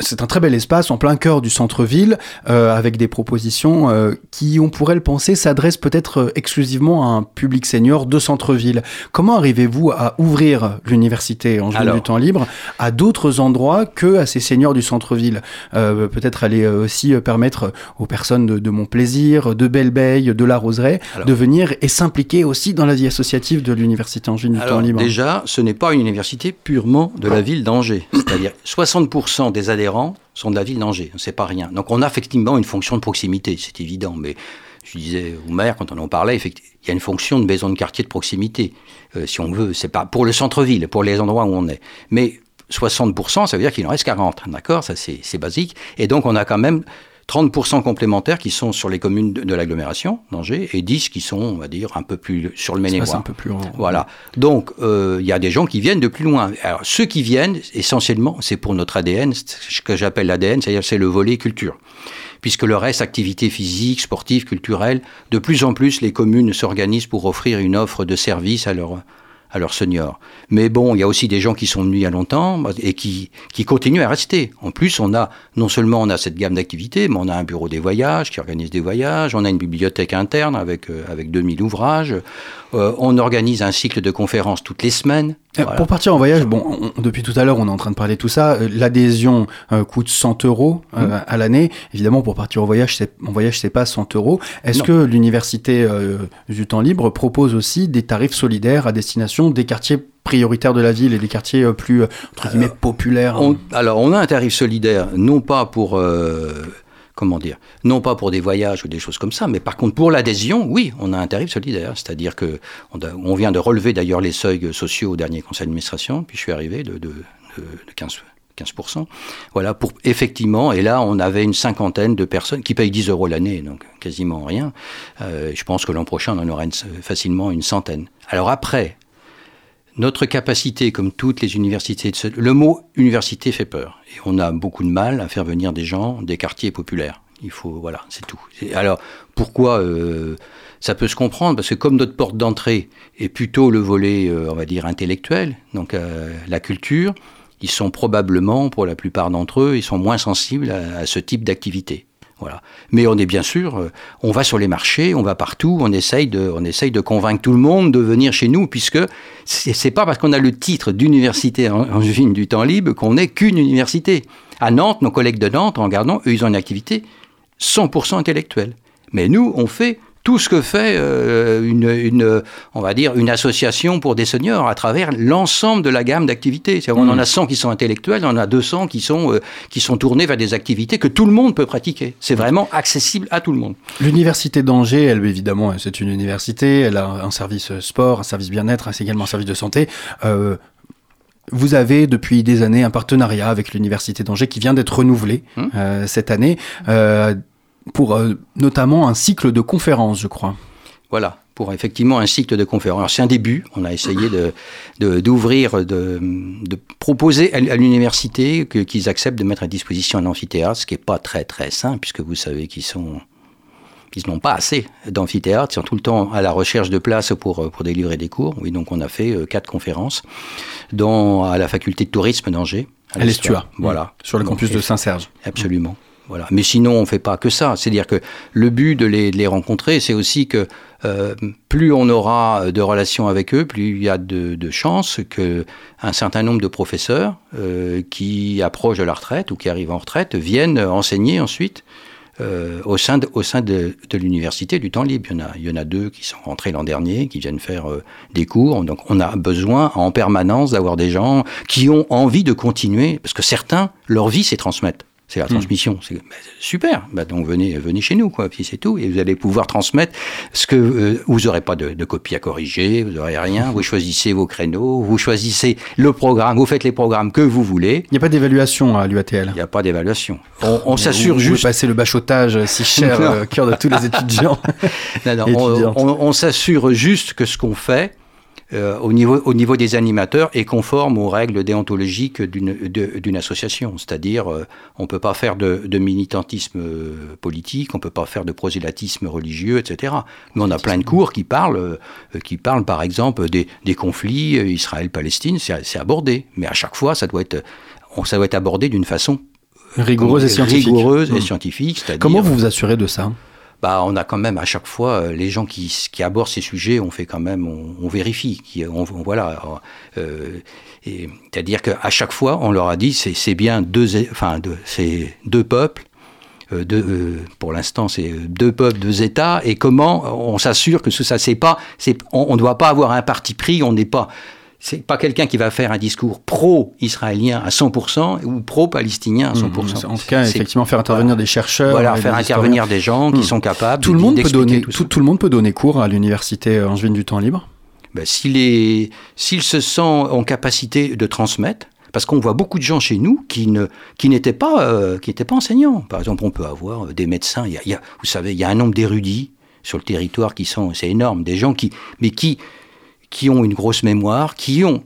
c'est un très bel espace en plein cœur du centre-ville, euh, avec des propositions euh, qui, on pourrait le penser, s'adressent peut-être exclusivement à un public senior de centre-ville. Comment arrivez-vous à ouvrir l'université en du temps libre à d'autres endroits que à ces seniors du centre-ville? Peut-être aller aussi permettre aux personnes de, Mon Plaisir, de belle de La Roseraie, de venir et s'impliquer aussi dans la vie associative de l'université Angers du temps libre. Déjà, ce n'est pas une université purement de la ville d'Angers. C'est-à-dire 60% des adhérents sont de la ville d'Angers. C'est pas rien. Donc on a effectivement une fonction de proximité, c'est évident. Mais je disais au maire quand on en parlait, il y a une fonction de maison de quartier de proximité, euh, si on veut. C'est pas pour le centre-ville, pour les endroits où on est. Mais 60%, ça veut dire qu'il en reste 40. D'accord? Ça, c'est basique. Et donc, on a quand même 30% complémentaires qui sont sur les communes de, l'agglomération d'Angers et 10 qui sont, on va dire, un peu plus sur le Maine-et-Loire. un peu plus Voilà. Donc, euh, il y a des gens qui viennent de plus loin. Alors, ceux qui viennent, essentiellement, c'est pour notre ADN, ce que j'appelle l'ADN, c'est-à-dire c'est le volet culture puisque le reste, activité physique, sportive, culturelle, de plus en plus, les communes s'organisent pour offrir une offre de service à leurs à leurs seniors. Mais bon, il y a aussi des gens qui sont venus il y a longtemps et qui, qui continuent à rester. En plus, on a, non seulement on a cette gamme d'activités, mais on a un bureau des voyages qui organise des voyages, on a une bibliothèque interne avec, euh, avec 2000 ouvrages, euh, on organise un cycle de conférences toutes les semaines. Euh, pour partir en voyage, bon, depuis tout à l'heure, on est en train de parler de tout ça. L'adhésion coûte 100 euros mmh. à l'année. Évidemment, pour partir en voyage, c'est, en voyage, c'est pas 100 euros. Est-ce que l'université du temps libre propose aussi des tarifs solidaires à destination des quartiers prioritaires de la ville et des quartiers euh, plus euh, entre guillemets populaires? Alors on a un tarif solidaire, non pas pour euh, comment dire, non pas pour des voyages ou des choses comme ça, mais par contre pour l'adhésion, oui, on a un tarif solidaire, c'est-à-dire que on, vient de relever d'ailleurs les seuils sociaux au dernier conseil d'administration, puis je suis arrivé de, de, de, 15 15%. Voilà, pour effectivement, et là, on avait une cinquantaine de personnes qui payent 10 euros l'année, donc quasiment rien. je pense que l'an prochain, on en aura facilement une centaine. Alors après, notre capacité, comme toutes les universités, le mot université fait peur. Et on a beaucoup de mal à faire venir des gens des quartiers populaires. Il faut, voilà, c'est tout. Alors, pourquoi euh, ça peut se comprendre Parce que comme notre porte d'entrée est plutôt le volet, euh, on va dire, intellectuel, donc euh, la culture, ils sont probablement, pour la plupart d'entre eux, ils sont moins sensibles à ce type d'activité. Mais on est bien sûr, euh, on va sur les marchés, on va partout, on essaye de, on essaye de convaincre tout le monde de venir chez nous, puisque c'est pas parce qu'on a le titre d'université en, en du temps libre qu'on n'est qu'une université. À Nantes, nos collègues de Nantes, en regardant, eux, ils ont une activité 100% intellectuelle. Mais nous, on fait tout ce que fait euh, une, on va dire, une association pour des seniors à travers l'ensemble de la gamme d'activités. On en a 100 qui sont intellectuels, on en a 200 qui sont, euh, qui sont tournés vers des activités que tout le monde peut pratiquer. C'est vraiment accessible à tout le monde. L'université d'Angers, elle, évidemment, c'est une université, elle a un service sport, un service bien-être, c'est également un service de santé. Euh, vous avez depuis des années un partenariat avec l'université d'Angers qui vient d'être renouvelé hum. cette année pour euh, notamment un cycle de conférences, je crois. Voilà, pour effectivement un cycle de conférences. C'est un début. On a essayé de, d'ouvrir, de, de, proposer à, l'université qu'ils acceptent de mettre à disposition un amphithéâtre, ce qui n'est pas très très simple, puisque vous savez qu'ils sont qu'ils n'ont pas assez d'amphithéâtre, ils sont tout le temps à la recherche de places pour, pour délivrer des cours. Oui, donc on a fait quatre conférences, dont à la faculté de tourisme d'Angers. À l'Estua, voilà. Sur le campus de Saint-Serge. Absolument. Voilà. Mais sinon, on ne fait pas que ça. C'est-à-dire que le but de les, rencontrer, c'est aussi que euh, plus on aura de relations avec eux, plus il y a de, de chances qu'un certain nombre de professeurs euh, qui approchent de la retraite ou qui arrivent en retraite viennent enseigner ensuite euh, au sein de, l'université du temps libre. Il y, en a, deux qui sont rentrés l'an dernier, qui viennent faire des cours. Donc on a besoin en permanence d'avoir des gens qui ont envie de continuer, parce que certains, leur vie, c'est transmettre. C'est la transmission. C'est bah, super. Bah, donc venez, venez chez nous, quoi. Puis c'est tout. Et vous allez pouvoir transmettre ce que euh, vous n'aurez pas de, de copie à corriger, vous n'aurez rien. Vous choisissez vos créneaux, vous choisissez le programme, vous faites les programmes que vous voulez. Il n'y a pas d'évaluation à l'UATL. Il n'y a pas d'évaluation. On, on Vous- s'assure vous juste. pouvez passer le bachotage si cher euh, cœur de tous les étudiants. Non, non, on s'assure juste que ce qu'on fait euh, au, niveau, au niveau des animateurs est conforme aux règles déontologiques d'une association. C'est-à-dire, euh, on ne peut pas faire de, de militantisme euh, politique, on ne peut pas faire de prosélytisme religieux, etc. Mais on a plein de cours qui parlent, euh, qui parlent par exemple des, des conflits Israël-Palestine, c'est abordé. Mais à chaque fois, ça doit être, on- ça doit être abordé d'une façon Rigoureuse et scientifique. rigoureuse et Hmm. scientifique. Comment vous vous assurez de ça? Bah, on a quand même à chaque fois euh, les gens qui, abordent ces sujets, on fait quand même, on, vérifie, qui, on, voilà. euh, c'est-à-dire qu'à chaque fois, on leur a dit, c'est bien deux, enfin, deux, c'est deux peuples. euh, deux, pour l'instant, c'est deux peuples, deux États, et comment on s'assure que ça, c'est pas, on ne doit pas avoir un parti pris, on n'est pas, c'est pas quelqu'un qui va faire un discours pro-israélien à 100% ou pro-palestinien à 100%. Mmh, En tout cas, effectivement, faire intervenir des chercheurs. voilà, faire des intervenir des gens qui Hmm. sont capables. Tout le, monde peut donner, tout tout, ça. tout le monde peut donner cours à l'université Angevine du temps libre Ben, s'il se sent en capacité de transmettre, parce qu'on voit beaucoup de gens chez nous qui ne qui n'étaient pas euh, qui n'étaient pas enseignants. Par exemple, on peut avoir des médecins. Il y a, il y a- vous savez, il y a un nombre d'érudits sur le territoire qui sont c'est énorme. Des gens qui mais qui qui ont une grosse mémoire, qui ont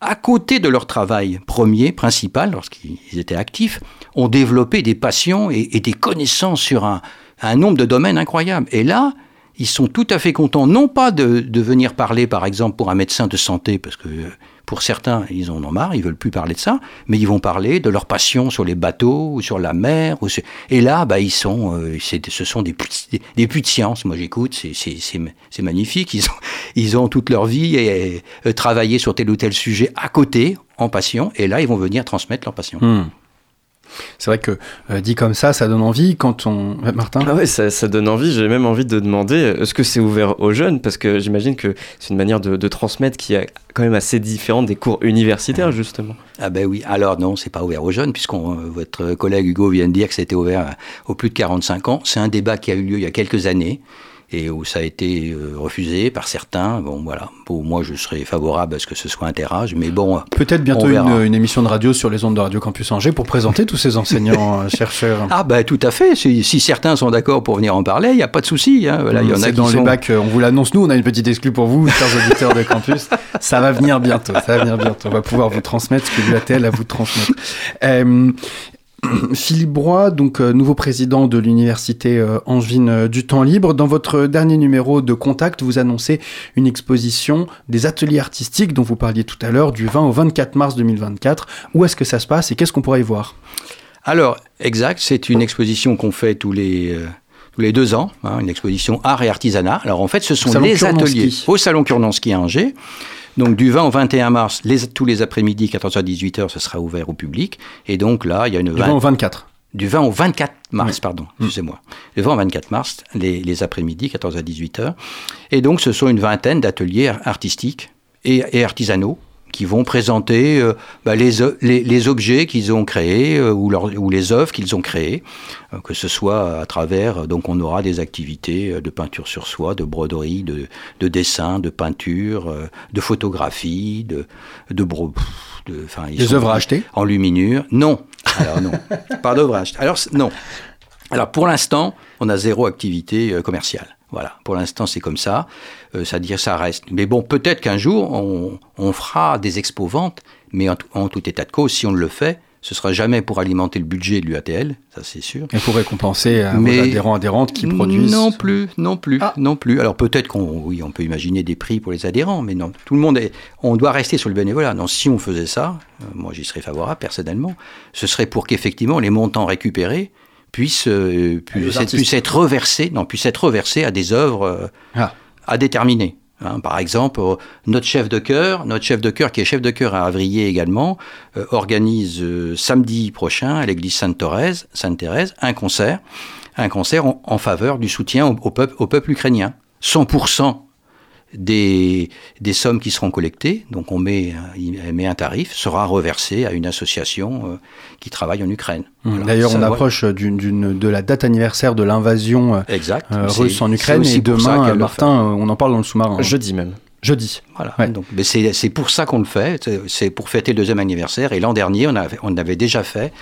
à côté de leur travail premier, principal, lorsqu'ils étaient actifs, ont développé des passions et, des connaissances sur un, nombre de domaines incroyables. Et là, ils sont tout à fait contents, non pas de, venir parler, par exemple, pour un médecin de santé, parce que pour certains, ils en ont marre, ils veulent plus parler de ça, mais ils vont parler de leur passion sur les bateaux ou sur la mer. Et là, bah, ils sont, euh, ce sont des puits, des, de science. Moi, j'écoute, c'est magnifique. Ils ont, ils ont toute leur vie et, euh, travaillé sur tel ou tel sujet à côté, en passion, et là, ils vont venir transmettre leur passion. Hmm. C'est vrai que euh, dit comme ça, ça donne envie quand on. Euh, Martin Ah ouais, ça, ça donne envie. J'ai même envie de demander euh, est-ce que c'est ouvert aux jeunes? Parce que j'imagine que c'est une manière de, de transmettre qui est quand même assez différente des cours universitaires, justement. Ah ben oui, alors non, c'est pas ouvert aux jeunes, puisque votre collègue Hugo vient de dire que c'était ouvert aux plus de 45 ans. C'est un débat qui a eu lieu il y a quelques années et où ça a été euh, refusé par certains. Bon, voilà. Bon, moi, je serais favorable à ce que ce soit un terrage, mais bon. Peut-être bientôt une, une émission de radio sur les ondes de Radio Campus Angers pour présenter tous ces enseignants euh, chercheurs. Ah ben tout à fait. Si, si certains sont d'accord pour venir en parler, il n'y a pas de souci. Hein. Voilà, il y en a qui dans les bacs, euh, on vous l'annonce nous, on a une petite exclue pour vous, chers auditeurs de campus. Ça va venir bientôt, ça va venir bientôt. On va pouvoir vous transmettre ce que l'UATL a vous transmettre. Euh, Philippe Broy, donc euh, nouveau président de l'université euh, Angevine euh, du temps libre. Dans votre dernier numéro de Contact, vous annoncez une exposition des ateliers artistiques dont vous parliez tout à l'heure du 20 au 24 mars 2024. Où est-ce que ça se passe et qu'est-ce qu'on pourra y voir? Alors, exact, c'est une exposition qu'on fait tous les, euh, tous les deux ans, hein, une exposition art et artisanat. Alors en fait, ce sont les ateliers au Salon Kurnanski à Angers. Donc du 20 au 21 mars, les, tous les après-midi, 14h à 18h, ce sera ouvert au public. Et donc là, il y a une Du 20 au 24. du 20 au 24 mars, Oui. pardon, Mm. excusez-moi. Le 20 au 24 mars, les, les après-midi, 14 à 18 heures. Et donc, ce sont une vingtaine d'ateliers ar- artistiques et, et artisanaux qui vont présenter euh, bah, les, o- les, les objets qu'ils ont créés euh, ou, leur- ou les œuvres qu'ils ont créées, euh, que ce soit à travers, euh, donc on aura des activités euh, de peinture sur soie, de broderie, de, de dessin, de peinture, euh, de photographie, de, de, bro- de, sont- œuvres à acheter? en luminure Non. Alors non. pas d'ouvrage. Alors c- non. Alors pour l'instant, on a zéro activité euh, commerciale. Voilà. Pour l'instant, c'est comme ça. Euh, C'est-à-dire, ça reste. Mais bon, peut-être qu'un jour, on, on fera des expos-ventes. Mais en, tout- en tout état de cause, si on le fait, Ce sera jamais pour alimenter le budget de l'UATL, ça c'est sûr. Et pour récompenser euh, vos adhérents adhérentes qui produisent. Non plus, non plus, ah. non plus. Alors peut-être qu'on, oui, on peut imaginer des prix pour les adhérents, mais non, tout le monde est, on doit rester sur le bénévolat. Non, si on faisait ça, euh, moi j'y serais favorable personnellement. Ce serait pour qu'effectivement les montants récupérés puissent, euh, puissent, être, reversés, non, puissent être reversés à des œuvres ah. à déterminer. Hein, par exemple, euh, notre chef de chœur, notre chef de chœur qui est chef de chœur à Avrier également, euh, organise euh, samedi prochain à l'église Sainte-Thérèse, Sainte-Thérèse un concert, un concert en, faveur du soutien au, peuple, au peuple ukrainien. 100% des, des, sommes qui seront collectées, donc on met, met un tarif, sera reversé à une association euh, qui travaille en Ukraine. Mmh. D'ailleurs, on approche d'une, de la date anniversaire de l'invasion euh, euh russe en Ukraine et demain, Martin, on en parle dans le sous-marin. Jeudi même. Jeudi. Voilà. Donc, mais c'est, c'est pour ça qu'on le fait. C'est pour fêter le deuxième anniversaire. Et l'an dernier, on avait, on avait déjà fait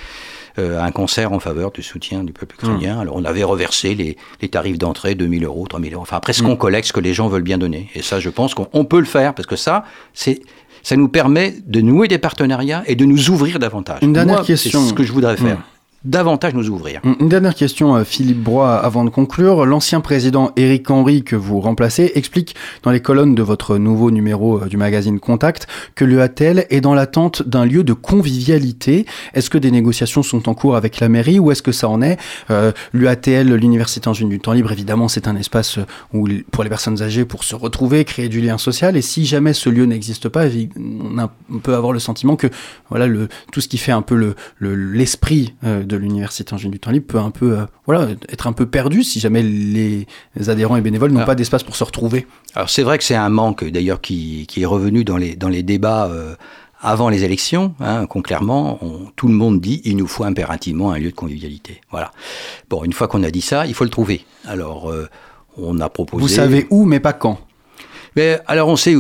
euh, un concert en faveur du soutien du peuple ukrainien. Mmh. Alors on avait reversé les, les tarifs d'entrée, 2000 euros, 3000 euros. Enfin après ce mmh. qu'on collecte, ce que les gens veulent bien donner. Et ça, je pense qu'on peut le faire parce que ça, c'est ça nous permet de nouer des partenariats et de nous ouvrir davantage. Une dernière question. C'est ce que je voudrais faire. Mmh davantage nous ouvrir. Une dernière question, euh, Philippe Broy, avant de conclure. L'ancien président Éric Henry, que vous remplacez, explique dans les colonnes de votre nouveau numéro euh, du magazine Contact que l'EATL est dans l'attente d'un lieu de convivialité. Est-ce que des négociations sont en cours avec la mairie ou est-ce que ça en est? Euh, L'UATL, l'Université en Jeunes du Temps Libre, évidemment, c'est un espace où, pour les personnes âgées pour se retrouver, créer du lien social. Et si jamais ce lieu n'existe pas, on, peut avoir le sentiment que voilà, le, tout ce qui fait un peu l'esprit le, de l'université en du temps libre peut un peu, euh, voilà, être un peu perdu si jamais les adhérents et bénévoles n'ont pas d'espace pour se retrouver. Alors c'est vrai que c'est un manque d'ailleurs qui, qui, est revenu dans les, dans les débats euh, avant les élections, hein, clairement, tout le monde dit il nous faut impérativement un lieu de convivialité. Voilà. Bon, une fois qu'on a dit ça, il faut le trouver. Alors, euh, on a proposé. Vous savez où, mais pas quand. Mais alors on sait,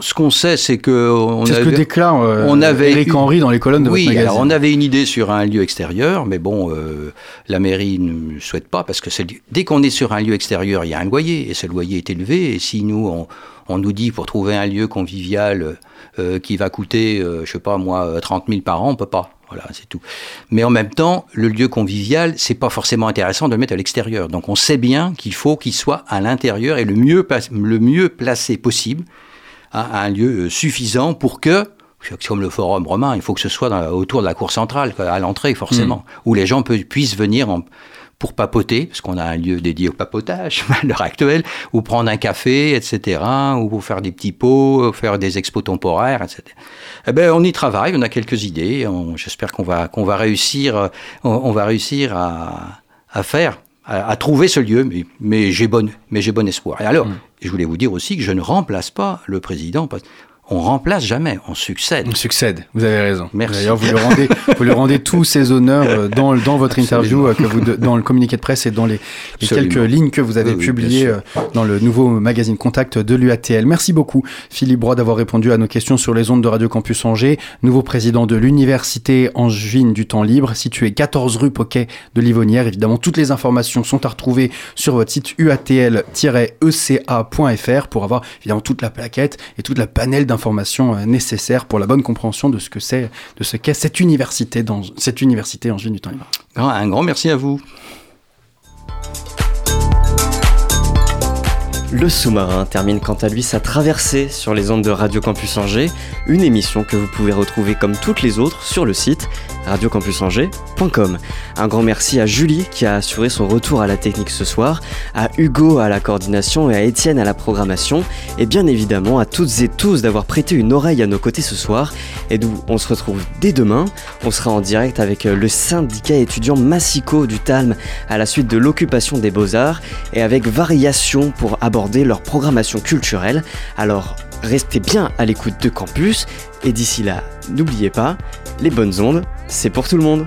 ce qu'on sait, c'est que on c'est ce que déclare euh, on avait Eric Henry dans les colonnes de oui, votre magazine. alors on avait une idée sur un lieu extérieur, mais bon, euh, la mairie ne souhaite pas parce que dès qu'on est sur un lieu extérieur, il y a un loyer et ce loyer est élevé. Et si nous on, on nous dit pour trouver un lieu convivial euh, qui va coûter, euh, je sais pas moi, 30 000 par an, on peut pas. Voilà, c'est tout. Mais en même temps, le lieu convivial, c'est pas forcément intéressant de le mettre à l'extérieur. Donc on sait bien qu'il faut qu'il soit à l'intérieur et le mieux, le mieux placé possible, à, un lieu euh, suffisant pour que comme le forum romain, il faut que ce soit autour de la cour centrale, à l'entrée forcément, mmh. où les gens puissent venir en, pour papoter, parce qu'on a un lieu dédié au papotage à l'heure actuelle, ou prendre un café, etc., ou faire des petits pots, faire des expos temporaires, etc. Eh ben, on y travaille, on a quelques idées. J'espère qu'on va qu'on va réussir, on, va réussir à, à faire, à, trouver ce lieu. Mais, mais j'ai bon, bon espoir. Et alors, mmh. je voulais vous dire aussi que je ne remplace pas le président on remplace jamais, on succède. On succède, vous avez raison. Merci. D'ailleurs, vous, le rendez, vous lui rendez tous ces honneurs euh, dans, dans votre interview, euh, que vous, dans le communiqué de presse et dans les, quelques lignes que vous avez publiées euh, dans le nouveau magazine Contact de l'UATL. Merci beaucoup, Philippe Broy, d'avoir répondu à nos questions sur les ondes de Radio Campus Angers, nouveau président de l'Université Angevine du Temps Libre, situé 14 rue Poquet de Livonnière. Évidemment, toutes les informations sont à retrouver sur votre site uatl-eca.fr pour avoir évidemment toute la plaquette et toute la panel d'informations informations euh, nécessaires pour la bonne compréhension de ce que c'est, de ce qu'est cette université dans cette université en du temps libre. Un grand merci à vous. Le sous-marin termine quant à lui sa traversée sur les ondes de Radio Campus Angers, une émission que vous pouvez retrouver comme toutes les autres sur le site radiocampusangers.com. Un grand merci à Julie qui a assuré son retour à la technique ce soir, à Hugo à la coordination et à Étienne à la programmation, et bien évidemment à toutes et tous d'avoir prêté une oreille à nos côtés ce soir, et d'où on se retrouve dès demain. On sera en direct avec le syndicat étudiant Massico du Talm à la suite de l'occupation des beaux-arts, et avec variation pour leur programmation culturelle. Alors restez bien à l'écoute de Campus et d'ici là, n'oubliez pas, les bonnes ondes, c'est pour tout le monde.